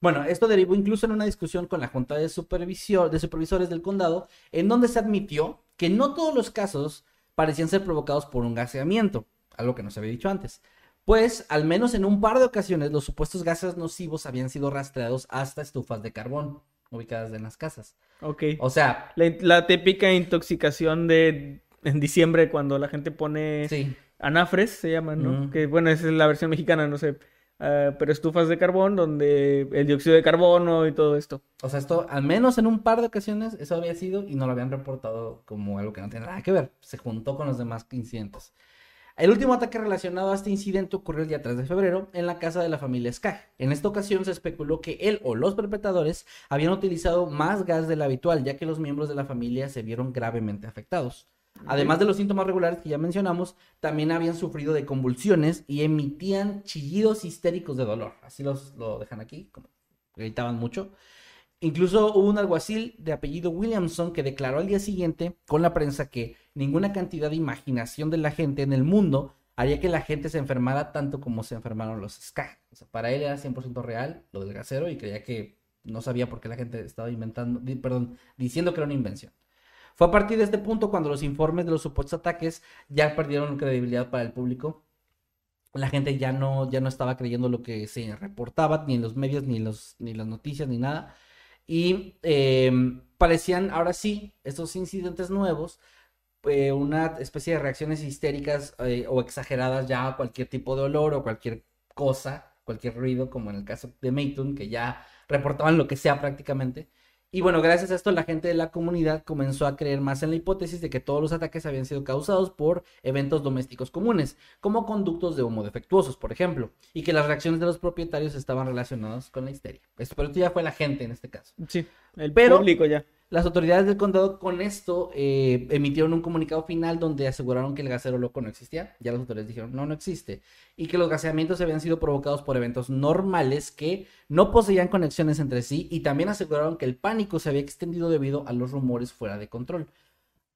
Bueno, esto derivó incluso en una discusión con la Junta de, Supervisio- de Supervisores del Condado, en donde se admitió que no todos los casos parecían ser provocados por un gaseamiento, algo que no se había dicho antes. Pues, al menos en un par de ocasiones, los supuestos gases nocivos habían sido rastreados hasta estufas de carbón ubicadas en las casas. Ok. O sea, La, la típica intoxicación de en diciembre cuando la gente pone sí, anafres, se llaman, ¿no? Que bueno, esa es la versión mexicana, no sé. Ah, pero estufas de carbón donde el dióxido de carbono y todo esto. O sea, esto, al menos en un par de ocasiones, eso había sido y no lo habían reportado como algo que no tiene nada que ver. Se juntó con los demás incidentes. El último ataque relacionado a este incidente ocurrió el día 3 de febrero en la casa de la familia Skag. En esta ocasión se especuló que él o los perpetradores habían utilizado más gas del habitual, ya que los miembros de la familia se vieron gravemente afectados. Además de los síntomas regulares que ya mencionamos, también habían sufrido de convulsiones y emitían chillidos histéricos de dolor. Así los lo dejan aquí, como gritaban mucho. Incluso hubo un alguacil de apellido Williamson que declaró al día siguiente con la prensa que ninguna cantidad de imaginación de la gente en el mundo haría que la gente se enfermara tanto como se enfermaron los Ska. O sea, para él era 100% real lo del gasero y creía que no sabía por qué la gente estaba inventando, perdón, diciendo que era una invención. Fue a partir de este punto cuando los informes de los supuestos ataques ya perdieron credibilidad para el público. La gente ya no, ya no estaba creyendo lo que se reportaba, ni en los medios, ni en los, ni las noticias, ni nada. Y eh, parecían, ahora sí, estos incidentes nuevos, eh, una especie de reacciones histéricas eh, o exageradas ya a cualquier tipo de olor o cualquier cosa, cualquier ruido, como en el caso de Mayton, que ya reportaban lo que sea prácticamente. Y bueno, gracias a esto la gente de la comunidad comenzó a creer más en la hipótesis de que todos los ataques habían sido causados por eventos domésticos comunes, como conductos de humo defectuosos, por ejemplo, y que las reacciones de los propietarios estaban relacionadas con la histeria. Pero esto ya fue la gente en este caso. Sí, el Pero- público ya. Las autoridades del condado con esto eh, emitieron un comunicado final donde aseguraron que el gasero loco no existía. Ya las autoridades dijeron, no, no existe. Y que los gaseamientos habían sido provocados por eventos normales que no poseían conexiones entre sí y también aseguraron que el pánico se había extendido debido a los rumores fuera de control.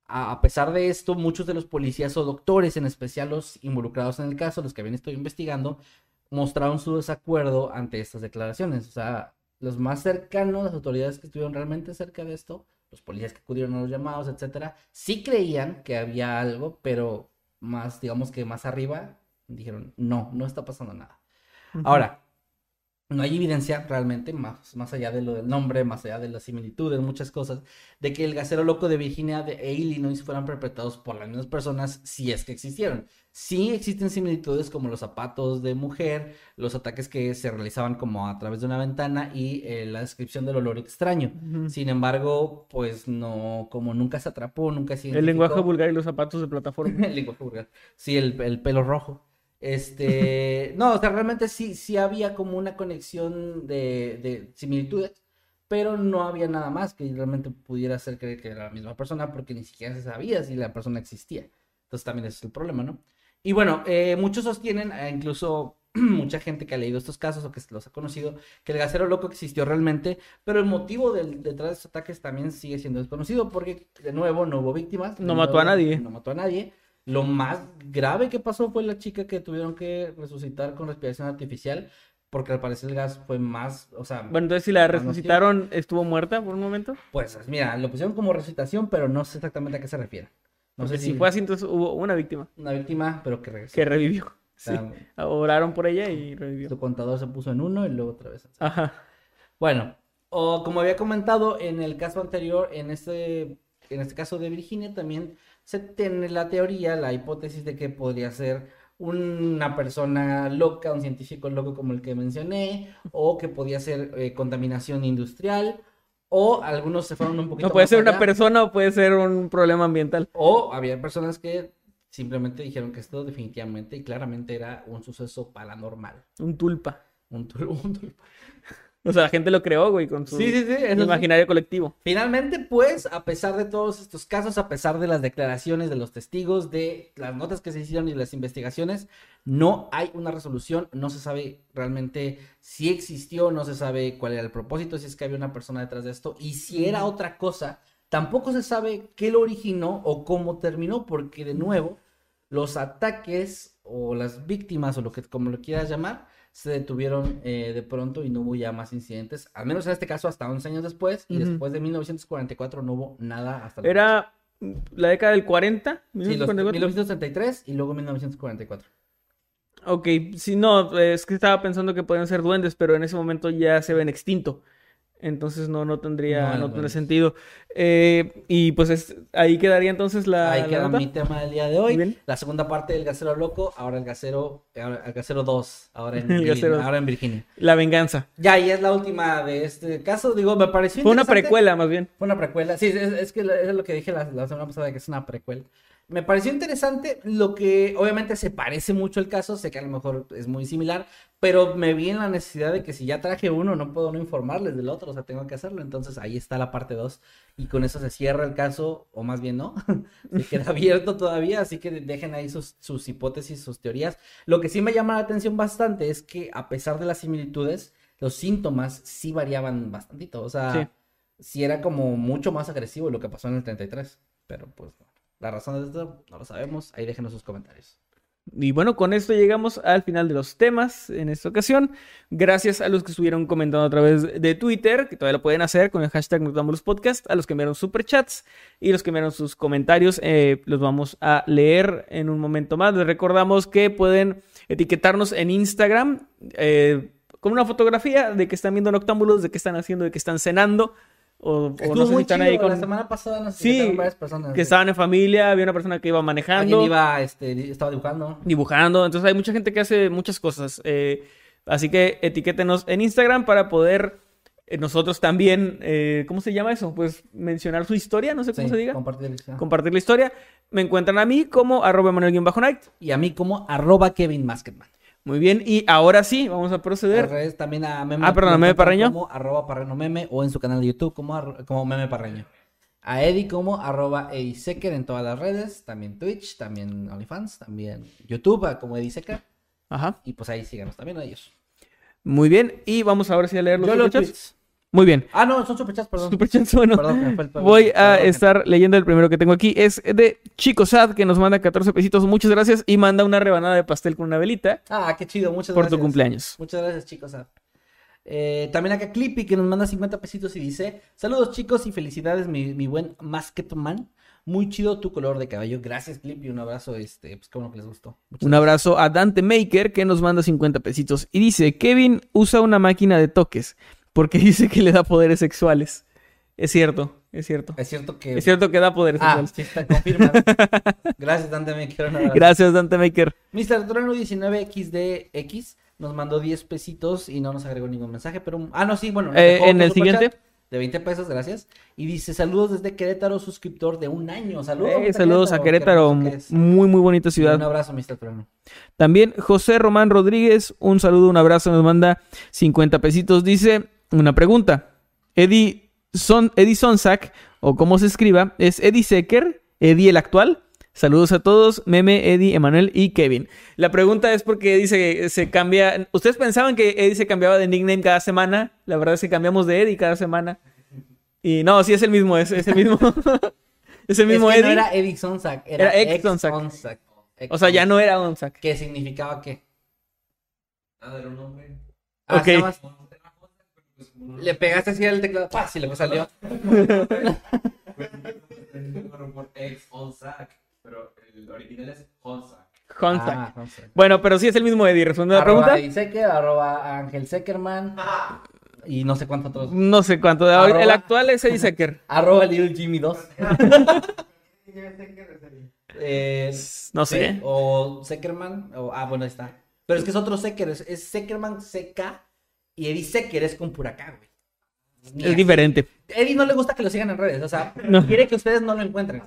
A, pesar de esto, muchos de los policías o doctores, en especial los involucrados en el caso, los que habían estado investigando, mostraron su desacuerdo ante estas declaraciones. O sea, los más cercanos, las autoridades que estuvieron realmente cerca de esto, los policías que acudieron a los llamados, etcétera, sí creían que había algo, pero más, digamos que más arriba, dijeron, no, no está pasando nada. Ahora, no hay evidencia realmente, más, más allá de lo del nombre, más allá de las similitudes, muchas cosas, de que el gasero loco de Virginia de, e Illinois fueran perpetrados por las mismas personas, si es que existieron. Sí existen similitudes como los zapatos de mujer, los ataques que se realizaban como a través de una ventana y eh, la descripción del olor extraño. Sin embargo, pues no, como nunca se atrapó, nunca se El lenguaje vulgar y los zapatos de plataforma. <laughs> el lenguaje vulgar. Sí, el, el pelo rojo. Este, no, o sea, realmente sí, sí había como una conexión de, de similitudes, pero no había nada más que realmente pudiera hacer creer que era la misma persona porque ni siquiera se sabía si la persona existía. Entonces también ese es el problema, ¿no? Y bueno, eh, muchos sostienen, eh, incluso <clears throat> mucha gente que ha leído estos casos o que los ha conocido, que el gasero loco existió realmente, pero el motivo del, detrás de estos ataques también sigue siendo desconocido porque, de nuevo, no hubo víctimas. No mató a nuevo, nadie. No mató a nadie. Lo más grave que pasó fue la chica que tuvieron que resucitar con respiración artificial, porque al parecer el gas fue más, o sea, Bueno, entonces si la resucitaron, ¿estuvo muerta por un momento? pues mira, lo pusieron como resucitación, pero no sé exactamente a qué se refiere. No Porque sé si si fue así, entonces hubo una víctima una víctima, pero que regresó. que revivió. <laughs> Sí. Oraron por ella y revivió. su contador se puso en uno y luego otra vez. Ajá. Bueno, o como había comentado en el caso anterior, en este, en este caso de Virginia también se tiene la teoría, la hipótesis de que podría ser una persona loca, un científico loco como el que mencioné, o que podía ser eh, contaminación industrial, o algunos se fueron un poquito No puede más ser una persona o puede ser un problema ambiental. o había personas que simplemente dijeron que esto definitivamente y claramente era un suceso paranormal. Un tulpa. Un tul- <laughs> un tul- O sea, la gente lo creó, güey, con su Sí, sí, sí, eso sí. imaginario colectivo. Finalmente, pues, a pesar de todos estos casos, a pesar de las declaraciones de los testigos, de las notas que se hicieron y las investigaciones, no hay una resolución, no se sabe realmente si existió, no se sabe cuál era el propósito, si es que había una persona detrás de esto, y si era otra cosa, tampoco se sabe qué lo originó o cómo terminó, porque de nuevo, los ataques o las víctimas o lo que como lo quieras llamar, se detuvieron eh, de pronto y no hubo ya más incidentes, al menos en este caso hasta 11 años después, y Ujú. después de 1944 no hubo nada hasta Era la década del 40, fecha. Sí, los- 1944. 1933 y luego 1944. Ok, sí, no, es que estaba pensando que podían ser duendes, pero en ese momento ya se ven extinto. Entonces no, no tendría, No no, tendría sentido. Eh, y pues es- ahí quedaría entonces la, Ahí la queda nota. mi tema del día de hoy. Bien. La segunda parte del Gasero Loco, ahora el Gasero, ahora el Gasero 2, ahora en, <laughs> El Virginia, Gasero. ahora en Virginia. La venganza. Ya, y es la última de este caso, digo, me pareció Fue una precuela, más bien. Fue una precuela. Sí, es, es que es lo que dije la, la semana pasada, que es una precuela. Me pareció interesante lo que obviamente se parece mucho el caso, sé que a lo mejor es muy similar, pero me vi en la necesidad de que si ya traje uno, no puedo no informarles del otro, o sea, tengo que hacerlo. Entonces ahí está la parte 2 y con eso se cierra el caso, o más bien no, <laughs> se queda abierto todavía, así que dejen ahí sus, sus hipótesis, sus teorías. Lo que sí me llama la atención bastante es que a pesar de las similitudes, los síntomas sí variaban bastantito, o sea... Sí. sí era como mucho más agresivo lo que pasó en el 33. Pero pues no. La razón de esto no lo sabemos. Ahí déjenos sus comentarios. Y bueno, con esto llegamos al final de los temas en esta ocasión. Gracias a los que estuvieron comentando a través de Twitter, que todavía lo pueden hacer con el hashtag Noctambulos Podcast, a los que enviaron superchats y los que enviaron sus comentarios, eh, los vamos a leer en un momento más. Les recordamos que pueden etiquetarnos en Instagram eh, con una fotografía de que están viendo Noctámbulos, de que están haciendo, de que están cenando. O, no sé si están ahí con... la semana pasada nos Sí, varias personas. que estaban en familia, había una persona que iba manejando. Alguien iba, este, estaba dibujando. dibujando. Entonces hay mucha gente que hace muchas cosas. eh, así que etiquétenos en Instagram para poder eh, nosotros también, eh, ¿cómo se llama eso? Pues mencionar su historia, no sé cómo Sí, se diga. compartir el- Compartir la historia. Me encuentran a mí como arroba Manuel-Night. Y a mí como arroba Kevin Masketman. Muy bien, y ahora sí, vamos a proceder. también a Meme. Ah, perdón, a Meme Parreño. Como arroba Parreno Meme o en su canal de YouTube como, arro- como Meme Parreño. A Eddie como arroba Eddie Secker en todas las redes. También Twitch, también OnlyFans, también YouTube ah, como Eddie Secker. Ajá. Y pues ahí síganos también a ellos. Muy bien, y vamos ahora sí a leer los Yo los superchats. Muy bien. Ah, no, son superchats, perdón. Superchats, bueno. Perdón, el- Voy a perdón, estar leyendo el primero que tengo aquí. Es de Chico Sad, que nos manda 14 pesitos. Muchas gracias. Y manda una rebanada de pastel con una velita Ah, qué chido, muchas por gracias. tu cumpleaños. Muchas gracias, chicos. ah. Eh, también acá Clippy que nos manda 50 pesitos y dice: Saludos, chicos, y felicidades, mi, mi buen Masketman. Muy chido tu color de cabello. Gracias, Clippy. Un abrazo. Este, pues qué bueno que les gustó. Muchas Un abrazo a Dante Maker que nos manda 50 pesitos y dice, Kevin usa una máquina de toques porque <laughs> dice que le da poderes sexuales. Es cierto, es cierto. Es cierto que. Es cierto que da poderes Ah, sexuales. sí está confirmado. Gracias, <laughs> Dante. Un abrazo. Gracias, Dante Maker. Mr. Trono 19XDX nos mandó 10 pesitos y no nos agregó ningún mensaje, pero... Ah, no, sí, bueno. Eh, en un el siguiente. De 20 pesos, gracias. Y dice, saludos desde Querétaro, suscriptor de un año. Saludos. Eh, saludos a Querétaro, muy muy bonita Un ciudad. abrazo, Mr. Trono. También José Román Rodríguez, un saludo, un abrazo, nos manda 50 pesitos. Dice una pregunta. Eddie, Son, Eddie Sonsack, o como se escriba, es Eddie Secker, Eddie el actual. Saludos a todos, Meme, Eddie, Emanuel y Kevin. La pregunta es porque Eddie se, se cambia. ¿Ustedes pensaban que Eddie se cambiaba de nickname cada semana? La verdad es que cambiamos de Eddie cada semana. Y no, sí es el mismo, es, es el mismo. <laughs> es el mismo es que Eddie. no era Eddie Sonsack, era, Era ex Sonsack. O sea, ya no era Sonsack. ¿Qué significaba qué? Nada, era un nombre. Ah, Ok. Le pegaste así al teclado. ¡Pah! Sí, luego salió. ex pero el original es Honsack. Sonsack. Ah. Bueno, pero sí es el mismo Eddie. Responde la Arroba pregunta. Eddie Secker, arroba Ángel Seckerman. Y no sé cuántos otros. No sé cuánto. Arroba- El actual es Eddie Secker. <laughs> Arroba Little Jimmy 2. <laughs> Eh, No sí, sé. O Seckerman. O, ah, bueno, ahí está. Pero es que es otro Secker. Es, es Seckerman CK. Y Eddie Secker es con pura K, güey. Ni Es así. diferente. Eddie no le gusta que lo sigan en redes. O sea, <laughs> No. quiere que ustedes no lo encuentren.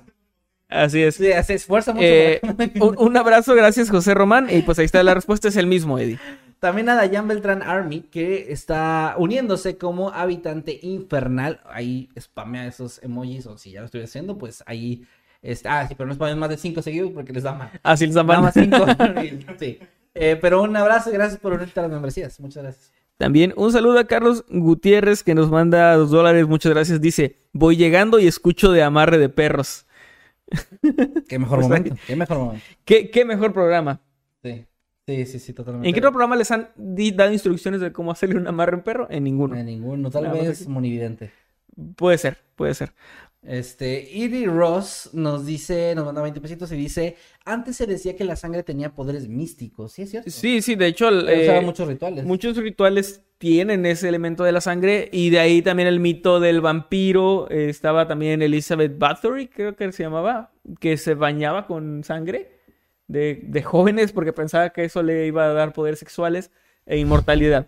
Así es. Sí, se esfuerza mucho. Eh, un, un abrazo, gracias José Román. Y pues ahí está la <laughs> respuesta, es el mismo Eddie. También a Dayan Beltrán Army, que está uniéndose como habitante infernal. Ahí spamea esos emojis, o si ya lo estoy haciendo, pues ahí está. Ah, sí, pero no spamean más de 5 seguidos porque les da mal. Así les Nada llaman. más 5. <laughs> sí. Eh, pero un abrazo y gracias por unirte a las membresías. Muchas gracias. También un saludo a Carlos Gutiérrez que nos manda dos dólares. Muchas gracias. Dice, voy llegando y escucho de amarre de perros. <laughs> Qué mejor <laughs> Pues momento. Qué mejor momento. ¿Qué, qué mejor programa? Sí. Sí, sí, sí, totalmente. ¿En qué otro programa les han dado instrucciones de cómo hacerle un amarre a un perro? En ninguno. En ninguno. Tal Nada vez monividente. Puede ser, puede ser. Este, Edie Ross nos dice, nos manda 20 pesitos y dice, antes se decía que la sangre tenía poderes místicos, ¿sí es cierto? Sí, sí, de hecho, eh, muchos rituales. muchos rituales tienen ese elemento de la sangre y de ahí también el mito del vampiro. eh, estaba también Elizabeth Bathory, creo que se llamaba, que se bañaba con sangre de, de jóvenes porque pensaba que eso le iba a dar poderes sexuales e inmortalidad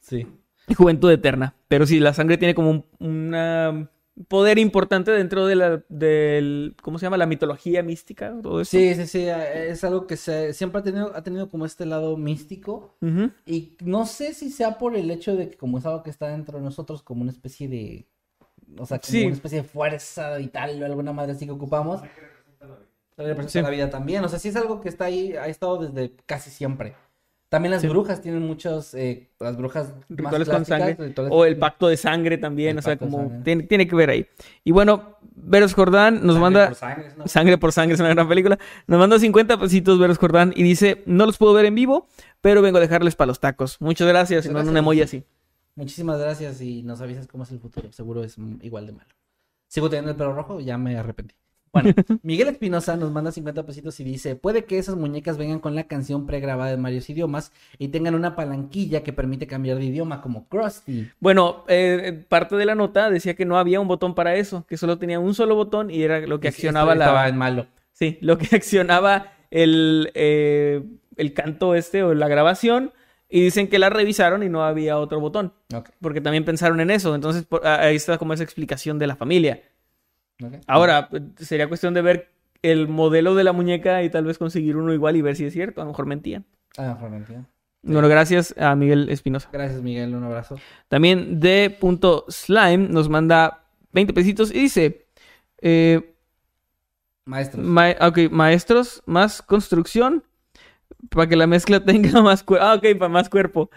Sí. y juventud eterna. Pero sí, la sangre tiene como un una poder importante dentro de la, del, ¿cómo se llama? La mitología mística, todo eso. Sí, sí, sí, eh, es algo que se, siempre ha tenido, ha tenido como este lado místico y no sé si sea por el hecho de que como es algo que está dentro de nosotros como una especie de, o sea, como Sí. una especie de fuerza vital o alguna madre así que ocupamos. Representa Sí. la vida también, o sea, sí es algo que está ahí, ha estado desde casi siempre. También las Sí. brujas tienen muchos, eh, las brujas más Rituales con sangre. rituales- O el pacto de sangre también, El o sea, como tiene, tiene que ver ahí. Y bueno, Veros Jordán nos Sangre manda... por sangre, una- Sangre por Sangre es una gran película. Nos manda 50 pesitos Veros Jordán y dice, no los puedo ver en vivo, pero vengo a dejarles para los tacos. Muchas gracias. Y Muchas manda un gracias. emoji así. Muchísimas gracias y nos avisas cómo es el futuro. Seguro es mm, igual de malo. Sigo teniendo el pelo rojo, ya me arrepentí. Bueno, <laughs> Miguel Espinosa nos manda 50 pesitos y dice, puede que esas muñecas vengan con la canción pregrabada en varios idiomas y tengan una palanquilla que permite cambiar de idioma como Krusty. Bueno, eh, parte de la nota decía que no había un botón para eso, que solo tenía un solo botón y era lo que sí, accionaba esto Estaba la... en malo. Sí, lo que <laughs> accionaba el, eh, el canto este o la grabación y dicen que la revisaron y no había otro botón, porque también pensaron en eso. Entonces, por- ah, ahí está como esa explicación de la familia. Ahora, sería cuestión de ver el modelo de la muñeca y tal vez conseguir uno igual y ver si es cierto. A lo mejor mentían. Ah, mejor no entiendo. Bueno, gracias a Miguel Espinosa. Gracias, Miguel. Un abrazo. También D.Slime nos manda 20 pesitos y dice... eh, Maestros. ma- ok, maestros, más construcción para que la mezcla <laughs> tenga más cuerpo. Ah, ok, para más cuerpo.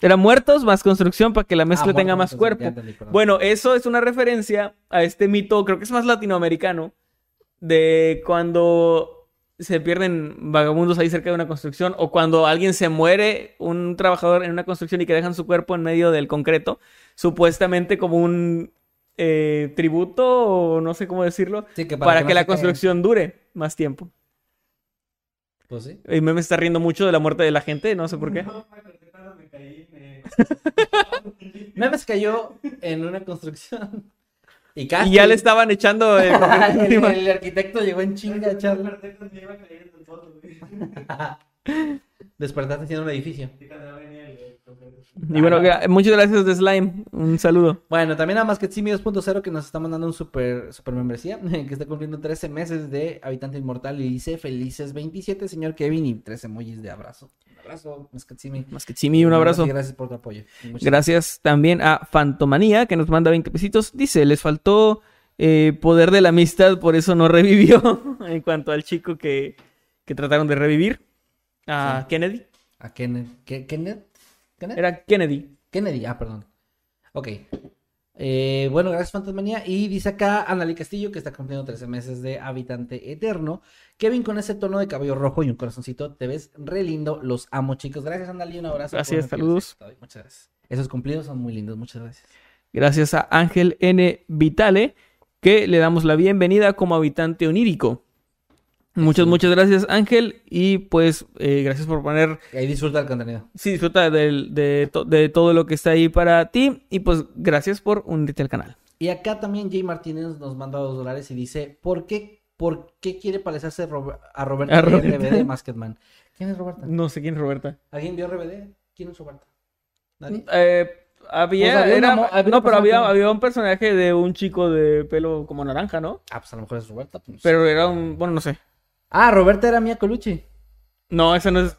Era muertos más construcción para que la mezcla Ah, tenga bueno, más cuerpo. entendí. Bueno, eso es una referencia a este mito, creo que es más latinoamericano, de cuando se pierden vagabundos ahí cerca de una construcción o cuando alguien se muere, un trabajador en una construcción y que dejan su cuerpo en medio del concreto, supuestamente como un eh, tributo o no sé cómo decirlo, Sí, que para, que la caigan. construcción dure más tiempo. Pues sí. Y me está riendo mucho de la muerte de la gente, no sé por qué. Caí, me... Memes cayó en una construcción. Y casi. Y ya le estaban echando el <laughs> el, el arquitecto llegó en chinga a <laughs> Despertaste haciendo un edificio. Y bueno, gra- muchas gracias de Slime. Un saludo. Bueno, también a Masquetsimi 2.0 que nos está mandando un super, super membresía, <laughs> que está cumpliendo 13 meses de Habitante Inmortal y dice felices 27, señor Kevin, y 13 emojis de abrazo. Un abrazo, Masquetsimi. Más que Chimi, un abrazo. Y gracias por tu apoyo. Muchas Gracias también a Fantomanía, que nos manda 20 pesitos. Dice, les faltó eh, poder de la amistad, por eso no revivió. <laughs> en cuanto al chico que, que trataron de revivir. A Sí. Kennedy. A Kenneth. ¿Qué-. ¿Kenneth? Era Kennedy. Kennedy, ah, perdón. Ok. Eh, bueno, gracias Fantasmanía. Y dice acá Anali Castillo que está cumpliendo 13 meses de habitante eterno. Kevin con ese tono de cabello rojo y un corazoncito, te ves re lindo. Los amo, chicos. Gracias, Anali. Un abrazo. Gracias, saludos. Muchas gracias. Esos cumplidos son muy lindos. Muchas gracias. Gracias a Ángel N. Vitale, que le damos la bienvenida como habitante onírico. Muchas, muchas gracias, Ángel. Y pues, eh, gracias por poner Y ahí disfruta el contenido. Sí, disfruta de, to- de todo lo que está ahí para ti. Y pues gracias por unirte al canal. Y acá también Jay Martínez nos manda dos dólares y dice: ¿Por qué, por qué quiere parecerse a Roberta A de Roberta. RBD Masketman? ¿Quién es Roberta? No sé quién es Roberta. ¿Alguien vio RBD? ¿Quién es Roberta? ¿Nadie? Eh, había, Pues había era- una mo- había no, pero había, había un personaje de un chico de pelo como naranja, ¿no? Ah, pues a lo mejor es Roberta. pues. Pero era un, bueno, no sé. Ah, Roberta era Mia Colucci. No, esa no es.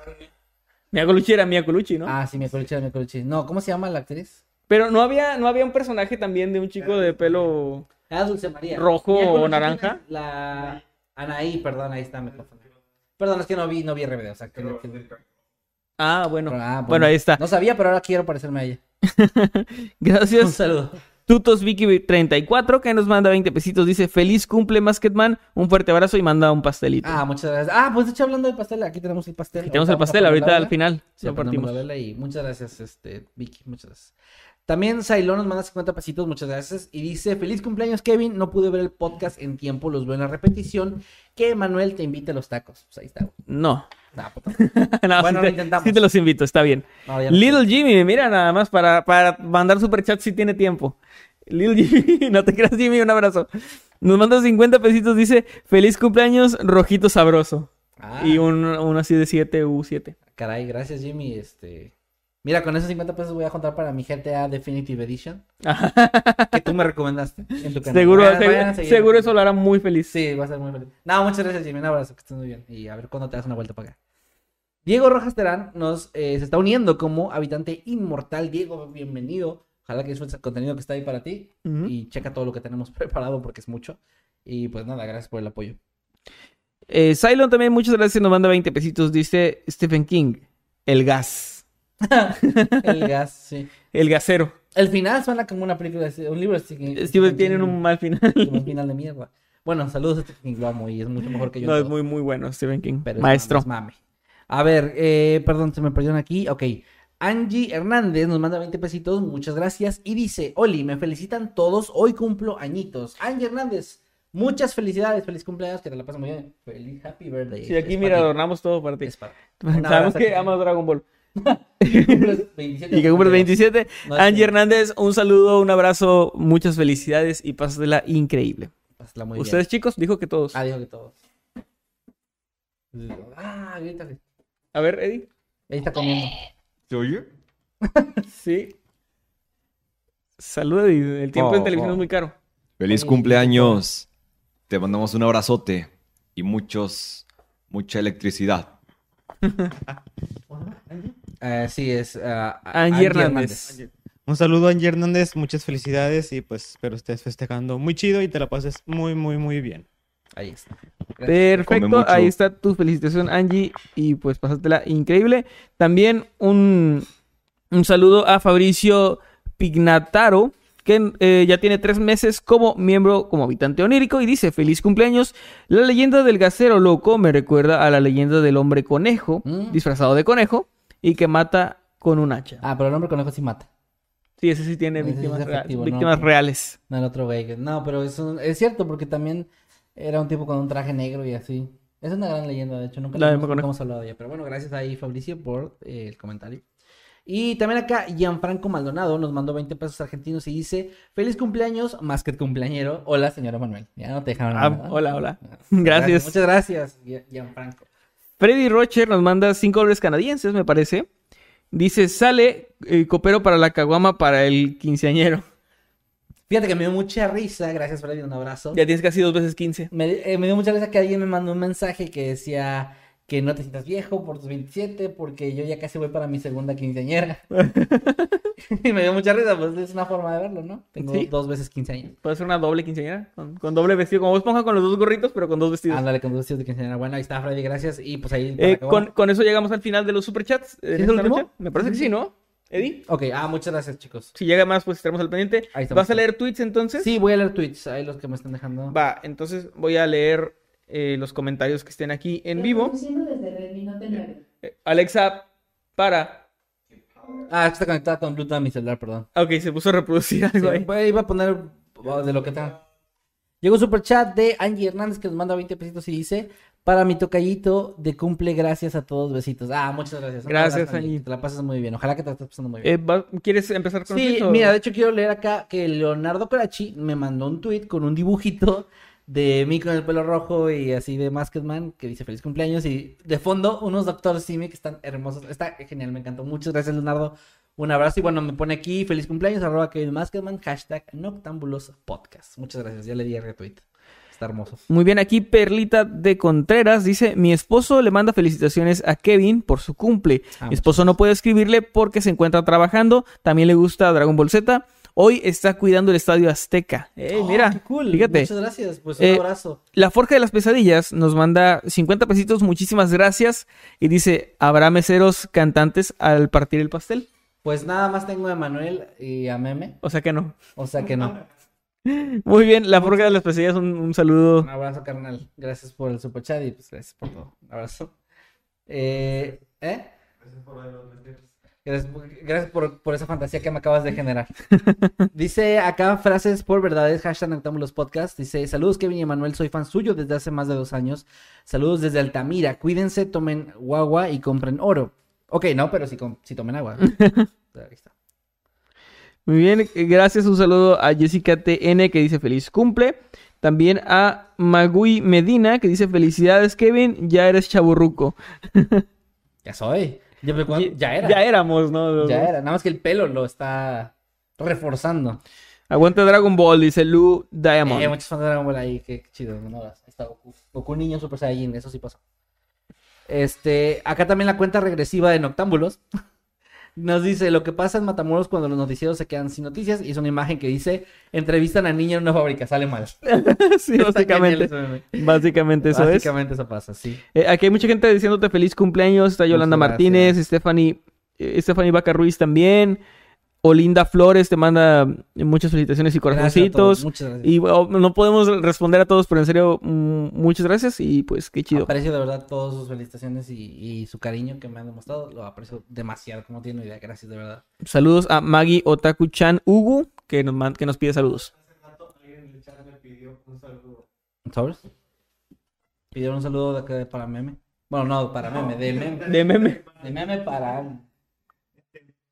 Mia Colucci era Mia Colucci, ¿no? Ah, sí, Mia Colucci era Mia Colucci. No, ¿cómo se llama la actriz? Pero no había, no había un personaje también de un chico de pelo. Ah, Dulce María. ¿Rojo o naranja? La Anaí, perdón, ahí está, me confundí. Perdón, es que no vi, no vi RBD, o sea, que, que- Ah, bueno. Ah, bueno. Bueno, ahí está. No sabía, pero ahora quiero parecerme a ella. <laughs> Un Gracias. saludo. Tutos Vicky 34 que nos manda 20 pesitos. Dice feliz cumple Masketman. Un fuerte abrazo y manda un pastelito. Ah, muchas gracias. Ah, pues de hecho hablando del pastel, aquí tenemos el pastel. Aquí tenemos el pastel ahorita al final. Sí, lo partimos. la vela y muchas gracias, este, Vicky, muchas gracias. También Sailón nos manda 50 pesitos, muchas gracias. Y dice, feliz cumpleaños, Kevin. No pude ver el podcast en tiempo, los veo en la repetición. Que Manuel te invite a los tacos. Pues ahí está. No. Nah, puta. <laughs> No, Bueno, sí lo te, intentamos. sí te los invito, está bien. No, ya no Little Jimmy, mira nada más para, para mandar superchat si tiene tiempo. Little Jimmy, <laughs> no te creas Jimmy, un abrazo. Nos manda 50 pesitos, dice feliz cumpleaños, rojito sabroso. Ah, Y un, uno así de 7 U7. Caray, gracias, Jimmy. Este... Mira, con esos 50 pesos voy a juntar para mi GTA Definitive Edition. <laughs> que tú me recomendaste en tu canal. seguro, Vayan- vayan seguro eso lo hará muy feliz. Sí, va a ser muy feliz. No, muchas gracias, Jimmy. Un abrazo, que estés muy bien. Y a ver cuándo te das una vuelta para acá. Diego Rojas Terán nos eh, se está uniendo como habitante inmortal. Diego, bienvenido. Ojalá que disfrutes el contenido que está ahí para ti. Y checa todo lo que tenemos <laughs> preparado porque es mucho. Y pues nada, gracias por el apoyo. Eh, Cylon también, muchas gracias, nos manda 20 pesitos, dice Stephen King. El gas. <laughs> El gas, sí. El gasero. El final suena como una película, un libro que... Sí, tienen un mal final. un final de mierda. Bueno, saludos a Stephen King, lo amo y es mucho mejor que yo. No, es muy, muy bueno, Stephen King. Pero es Maestro. es mame. A ver, eh, perdón, se me perdieron aquí. Ok. Angie Hernández nos manda 20 pesitos, muchas gracias. Y dice, Oli, me felicitan todos, hoy cumplo añitos. Angie Hernández, muchas felicidades, feliz cumpleaños, que te la pases muy bien. Feliz happy birthday. Sí, aquí Es mira, adornamos todo para ti. Es para <laughs> Sabemos que aquí. amas Dragon Ball. <laughs> Y cumples 27. Y que cumples 27. No, es Angie que- Hernández, un saludo, un abrazo, muchas felicidades y pásatela increíble. Pásala muy Ustedes, chicos, dijo que todos. bien. Ah, dijo que todos. Ah, grítale. A ver, Eddie. Ahí está comiendo. ¿Se oye? <laughs> Sí. Salud, Eddie. El tiempo en Oh, televisión oh. es muy caro. Feliz cumpleaños. Te mandamos un abrazote y muchos, mucha electricidad. <laughs> Eh, sí, es Angie Hernández. Un saludo a Angie Hernández, muchas felicidades y pues espero estés festejando muy chido y te la pases muy, muy, muy bien. Ahí está. Perfecto, ahí está tu felicitación, Angie, y pues pásatela increíble. También un, un saludo a Fabricio Pignataro, que eh, ya tiene tres meses como miembro, como habitante onírico, y dice, feliz cumpleaños. La leyenda del gasero loco me recuerda a la leyenda del hombre conejo, Mm. disfrazado de conejo, y que mata con un hacha. Ah, pero el hombre conejo sí mata. Sí, ese sí tiene Ese víctimas, es rea- efectivo, ¿no? víctimas reales. No, el otro güey. No, pero es, un- es cierto, porque también era un tipo con un traje negro y así. Es una gran leyenda, de hecho. Nunca, La hemos, hablado de ella. Pero bueno, gracias ahí, Fabricio, por eh, el comentario. Y también acá, Gianfranco Maldonado nos mandó 20 pesos argentinos y dice: Feliz cumpleaños, más que cumpleañero. Hola, señora Manuel. Ya no te dejaron. Ah, nada. hola, hola. Ah, <laughs> Gracias. Muchas gracias, Gian- Gianfranco. Freddy Rocher nos manda 5 dólares canadienses, me parece. Dice, sale eh, copero para la caguama para el quinceañero. Fíjate que me dio mucha risa. Gracias, Freddy. Un abrazo. Ya tienes casi dos veces 15. Me, eh, me dio mucha risa que alguien me mandó un mensaje que decía que no te sientas viejo por tus 27 porque yo ya casi voy para mi segunda quinceañera. <laughs> y me dio mucha risa, pues es una forma de verlo, ¿no? Tengo Sí. dos veces 15 años. Puede ser una doble quinceañera, con, con doble vestido, como vos ponga con los dos gorritos, pero con dos vestidos. Ándale, con dos vestidos de quinceañera. Bueno, ahí está Freddy, gracias. Y pues ahí... Eh, con, con eso llegamos al final de los superchats. eh, ¿Sí es el último? Me parece que sí, ¿no? Eddie. Ok, ah, muchas gracias, chicos. Si llega más, pues estaremos al pendiente. Ahí. ¿Vas a leer tweets entonces? Sí, voy a leer tweets, ahí los que me están dejando. Va, entonces voy a leer eh, los comentarios que estén aquí en vivo. Desde Redmi Note 9. Eh, Alexa, para. Ah, está conectada con Bluetooth a mi celular, perdón. Ok, se puso a reproducir algo Sí, ahí. iba a poner oh, de lo que tenga. Llegó un super chat de Angie Hernández que nos manda 20 pesitos y dice: Para mi tocallito de cumple, gracias a todos, besitos. Ah, muchas gracias. Gracias. Que te la pases muy bien. Ojalá que te la estés pasando muy bien. Eh, ¿Quieres empezar con sí, mira, de hecho quiero leer acá que Leonardo Corachi me mandó un tweet con un dibujito de mí con el pelo rojo y así de Masketman que dice feliz cumpleaños y de fondo unos Doctor Simi que están hermosos. Está genial, me encantó. Muchas gracias, Leonardo. Un abrazo y bueno, me pone aquí feliz cumpleaños, arroba Kevin Masketman, hashtag Noctambulos Podcast. Muchas gracias, ya le di a retweet. Está hermoso. Muy bien, aquí Perlita de Contreras dice, mi esposo le manda felicitaciones a Kevin por su cumple. Ah, mi esposo no puede escribirle porque se encuentra trabajando, también le gusta Dragon Ball Z. Hoy está cuidando el Estadio Azteca. ¡Ey, Oh, mira! qué cool. Fíjate. Muchas gracias, pues un Eh, abrazo. La Forja de las Pesadillas nos manda 50 pesitos, muchísimas gracias. Y dice, ¿habrá meseros cantantes al partir el pastel? Pues nada más tengo a Manuel y a Meme, O sea que no. o sea que no. <laughs> Muy bien, la Forja de las Pesadillas, un, un saludo. Un abrazo, carnal. Gracias por el super chat y pues gracias por todo. Un abrazo. Eh, ¿eh? Gracias, por- gracias por, por esa fantasía que me acabas de generar. <laughs> Dice acá frases por verdades, hashtag Noctámbulos Podcast. Dice, saludos Kevin y Emanuel, soy fan suyo desde hace más de dos años. Saludos desde Altamira. Cuídense, tomen guagua y compren oro. Ok, no, pero si, si tomen agua. <laughs> Ahí está. Muy bien, eh, gracias. Un saludo a Jessica TN que dice feliz cumple. También a Magui Medina que dice felicidades Kevin, ya eres chaburruco. <laughs> Ya soy. Ya, era. Ya éramos, ¿no? Ya era. Nada más que el pelo lo está reforzando. Aguanta Dragon Ball, dice Lu Diamond. Eh, muchos fans de Dragon Ball ahí, qué, qué chido. ¿no? Está Goku. Goku niño Super Saiyajin, eso sí pasó. Este, acá también la cuenta regresiva de Noctámbulos. <laughs> Nos dice, lo que pasa en Matamoros cuando los noticieros se quedan sin noticias y es una imagen que dice, entrevistan a niña en una fábrica, sale mal. <laughs> sí, básicamente. Básicamente eso es. Básicamente eso pasa, sí. Eh, aquí hay mucha gente diciéndote feliz cumpleaños. Está Yolanda Muchas Martínez, gracias. Stephanie, eh, Stephanie Vaca Ruiz también. Olinda Flores te manda muchas felicitaciones y corazoncitos. Muchas gracias. Y bueno, no podemos responder a todos, pero en serio, mm, muchas gracias y pues qué chido. Aprecio de verdad todas sus felicitaciones y, y su cariño que me han demostrado. Lo aprecio demasiado, como tiene idea. Gracias, de verdad. Saludos a Maggie Otaku-chan Ugu, que nos, man- que nos pide saludos. ¿Sabes? Pidieron un saludo de acá para meme. Bueno, no, para meme, de meme. De meme. De meme para...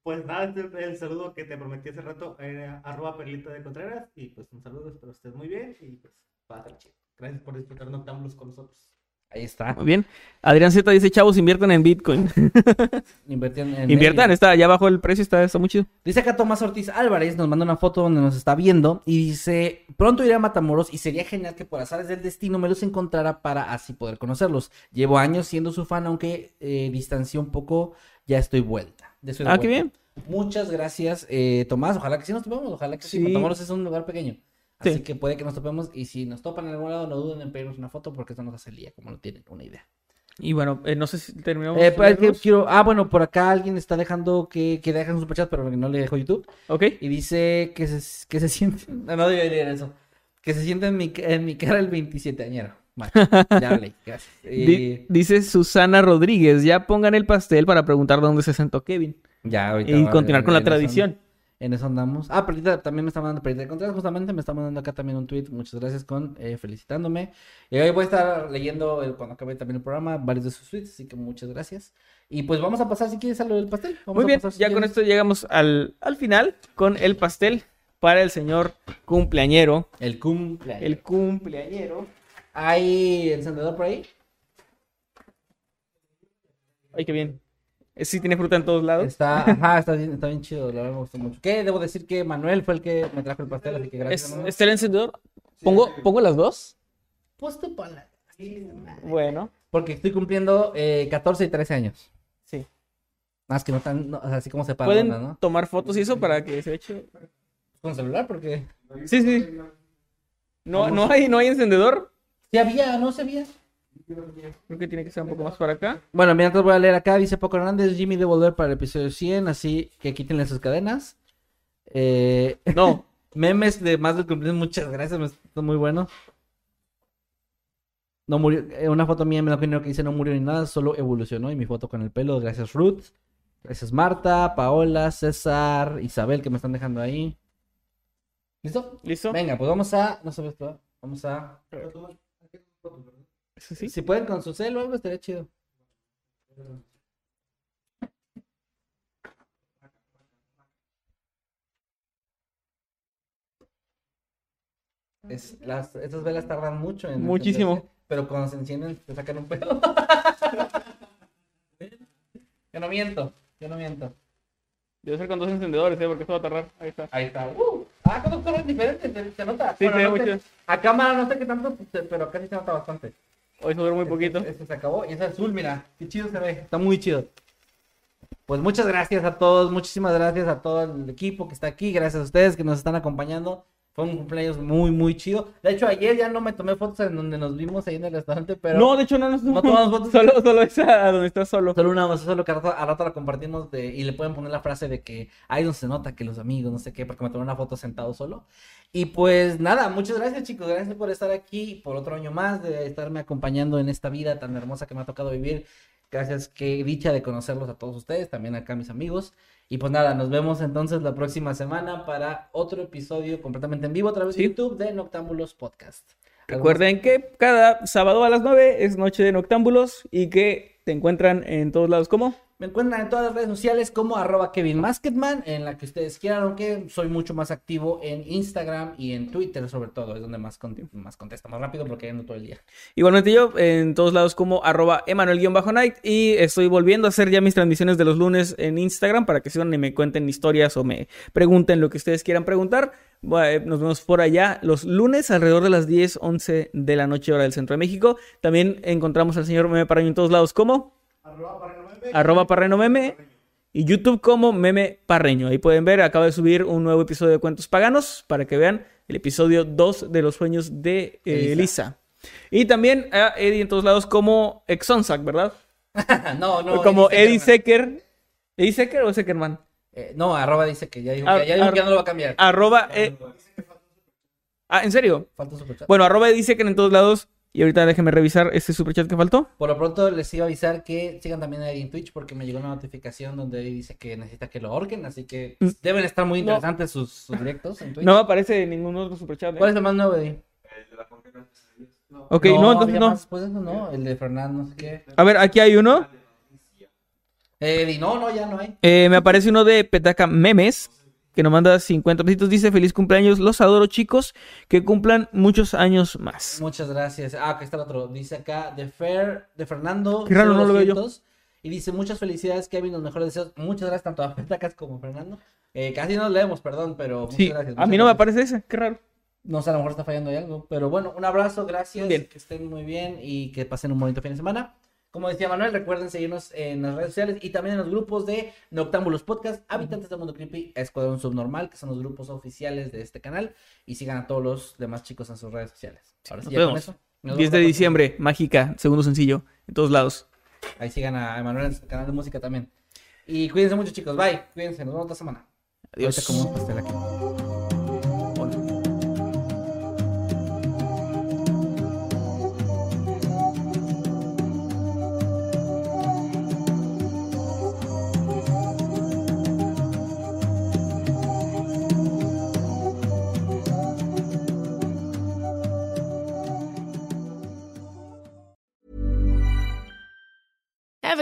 Pues nada, este- el saludo que te prometí hace rato era arroba perlita de Contreras. Y pues un saludo, espero estés muy bien. Y pues, padre. Gracias por disfrutar Noctámbulos con nosotros. Ahí está. Muy bien. Adrián Z dice, chavos, inviertan en Bitcoin. <laughs> Inviertan en inviertan, está, ya bajó el precio, está, está muy chido. Dice acá Tomás Ortiz Álvarez, nos manda una foto donde nos está viendo y dice, pronto iré a Matamoros y sería genial que por azares del destino me los encontrara para así poder conocerlos. Llevo años siendo su fan, aunque eh, distancié un poco, ya estoy vuelta. De Ah, qué bien. Muchas gracias, eh, Tomás. Ojalá que sí nos topemos, ojalá que sí. Sí. Matamoros es un lugar pequeño. Así Sí. que puede que nos topemos y si nos topan en algún lado, no duden en pedirnos una foto porque esto nos hace el día, como no tienen una idea. Y bueno, eh, no sé si terminamos. Eh, pues, que quiero... Ah, bueno, por acá alguien está dejando que, que dejen un superchat, pero que no le dejo YouTube. Ok. Y dice que se, que se siente. <laughs> No, no debería leer eso. Que se siente en mi, en mi cara el 27 añero. <laughs> Di- Y dice Susana Rodríguez, ya pongan el pastel para preguntar dónde se sentó Kevin. ya, ahorita Y continuar con la eso- tradición. en eso andamos. Ah, Perlita también me está mandando Perlita de Contreras, justamente me está mandando acá también un tweet. Muchas gracias con eh, felicitándome. Y hoy voy a estar leyendo eh, cuando acabe también el programa varios de sus tweets, así que muchas gracias. Y pues vamos a pasar si quieres a lo del pastel. Vamos Muy bien, pasar, si ya con esto llegamos al, al final con el pastel para el señor cumpleañero. El cumpleaños. El cumpleañero. ¿Hay encendedor por ahí? Ay, qué bien. Eh, Sí tiene fruta en todos lados. Está, ajá, está bien, está bien chido, la verdad me gustó mucho. ¿Qué? Debo decir que Manuel fue el que me trajo el pastel, así que gracias. ¿Es, Manuel. ¿Está el encendedor? ¿Pongo, ¿Pongo las dos? Pues tú ponla. Bueno. Porque estoy cumpliendo eh, 14 y 13 años. Sí. Más que no tan, no, así como se ¿Pueden ¿no? tomar fotos y eso para que se eche? Con celular, porque... Sí, sí. No, no, hay, no hay encendedor. Sí había, no se había. Creo que tiene que ser un poco más para acá. Bueno, mira, te voy a leer acá. Dice Poco Hernández, Jimmy de volver para el episodio 100, así que quítenle sus cadenas. Eh, <laughs> No. <laughs> memes de más del cumpleaños, muchas gracias, me está muy bueno. No murió, eh, una foto mía en blanco y negro que dice no murió ni nada, solo evolucionó. Y mi foto con el pelo, gracias Ruth. Gracias Marta, Paola, César, Isabel que me están dejando ahí. ¿Listo? ¿Listo? Venga, pues vamos a. No sabes tú. Vamos a. Sí. Si pueden con su cel o algo, estaría chido. Es, las, estas velas tardan mucho en Muchísimo. pero cuando se encienden te sacan un pedo. yo no miento, yo no miento. Debe ser con dos encendedores, ¿eh? Porque esto va a tardar. Ahí está. Ahí está. Uh, ah, con dos colores diferentes, se, se nota. Sí, Bueno, se ve no sé-. A cámara no sé qué tanto, pero acá sí se nota bastante. Hoy se duró muy poquito. Este se acabó y es azul, mira. Qué chido se ve. Está muy chido. Pues muchas gracias a todos, muchísimas gracias a todo el equipo que está aquí, gracias a ustedes que nos están acompañando. Fue un cumpleaños muy, muy chido. De hecho, ayer ya no me tomé fotos en donde nos vimos ahí en el restaurante, pero No, de hecho no nos no tomamos fotos. Solo, solo esa donde estás solo. Solo una, solo que a rato, a rato la compartimos de, y le pueden poner la frase de que ahí no se nota que los amigos, no sé qué, porque me tomé una foto sentado solo. Y pues nada, muchas gracias chicos, gracias por estar aquí, por otro año más, de estarme acompañando en esta vida tan hermosa que me ha tocado vivir. Gracias, qué dicha de conocerlos a todos ustedes, también acá mis amigos. Y pues nada, nos vemos entonces la próxima semana para otro episodio completamente en vivo a través de Sí. YouTube de Noctámbulos Podcast. Recuerden que cada sábado a las 9 es noche de noctámbulos y que te encuentran en todos lados como. Me encuentran en todas las redes sociales como arroba Kevin Masketman, en la que ustedes quieran, aunque soy mucho más activo en Instagram y en Twitter sobre todo, es donde más, más contesto, más rápido porque ando todo el día. Igualmente yo en todos lados como arroba Emanuel-Night y estoy volviendo a hacer ya mis transmisiones de los lunes en Instagram para que sigan y me cuenten historias o me pregunten lo que ustedes quieran preguntar. Bueno, Nos vemos por allá los lunes alrededor de las 10, 11 de la noche hora del Centro de México. También encontramos al señor Meme Paraño en todos lados como arroba Parreno Meme y YouTube como Meme Parreño. Ahí pueden ver, acabo de subir un nuevo episodio de Cuentos Paganos para que vean el episodio 2 de los sueños de eh, Elisa. Y también a Eddie en todos lados como Exonsac, ¿verdad? <laughs> no, no. como Eddie. Secker. ¿Eddie Secker o Seckerman? Eh, no, arroba dice que ya dijo, que, ya, dijo que ya no lo va a cambiar. Arroba. eh, Ah, ¿en serio? Falta superchat. Bueno, arroba Eddie Secker en todos lados. Y ahorita déjenme revisar este superchat que faltó. Por lo pronto les iba a avisar que sigan también a Eddie en Twitch porque me llegó una notificación donde Eddie dice que necesita que lo ahorquen, así que Mm. deben estar muy No. interesantes sus, sus directos en Twitch. No aparece ningún otro superchat. ¿eh? ¿Cuál es el más nuevo, Eddie? Ok, no, entonces no. más de eso, no, el de Fernando, no sé qué. A ver, aquí hay uno. Eh, no, no, ya no hay. Eh, me aparece uno de Petaca Memes, que nos manda 50 pesitos. Dice, feliz cumpleaños, los adoro chicos, que cumplan muchos años más. Muchas gracias. Ah, aquí está el otro. Dice acá, de Fer, de Fernando. Qué raro, no lo veo yo. 0200, Y dice, muchas felicidades, Kevin, los mejores deseos. Muchas gracias tanto a Petacas como a Fernando. Eh, casi no leemos, perdón, pero muchas Sí, gracias. a mí no me aparece ese, qué raro. No sé, a lo mejor está fallando ahí algo. Pero bueno, un abrazo, gracias. Bien. Que estén muy bien y que pasen un bonito fin de semana. Como decía Manuel, recuerden seguirnos en las redes sociales y también en los grupos de Noctámbulos Podcast, Habitantes del Mundo Creepy, Escuadrón Subnormal, que son los grupos oficiales de este canal. Y sigan a todos los demás chicos en sus redes sociales. Ahora sí, nos ya con vemos. eso. Nos 10 vemos de diciembre, mágica, segundo sencillo, en todos lados. Ahí sigan a Emanuel en su canal de música también. Y cuídense mucho, chicos. Bye. Cuídense. Nos vemos otra semana. Adiós. Ahorita como un pastel aquí.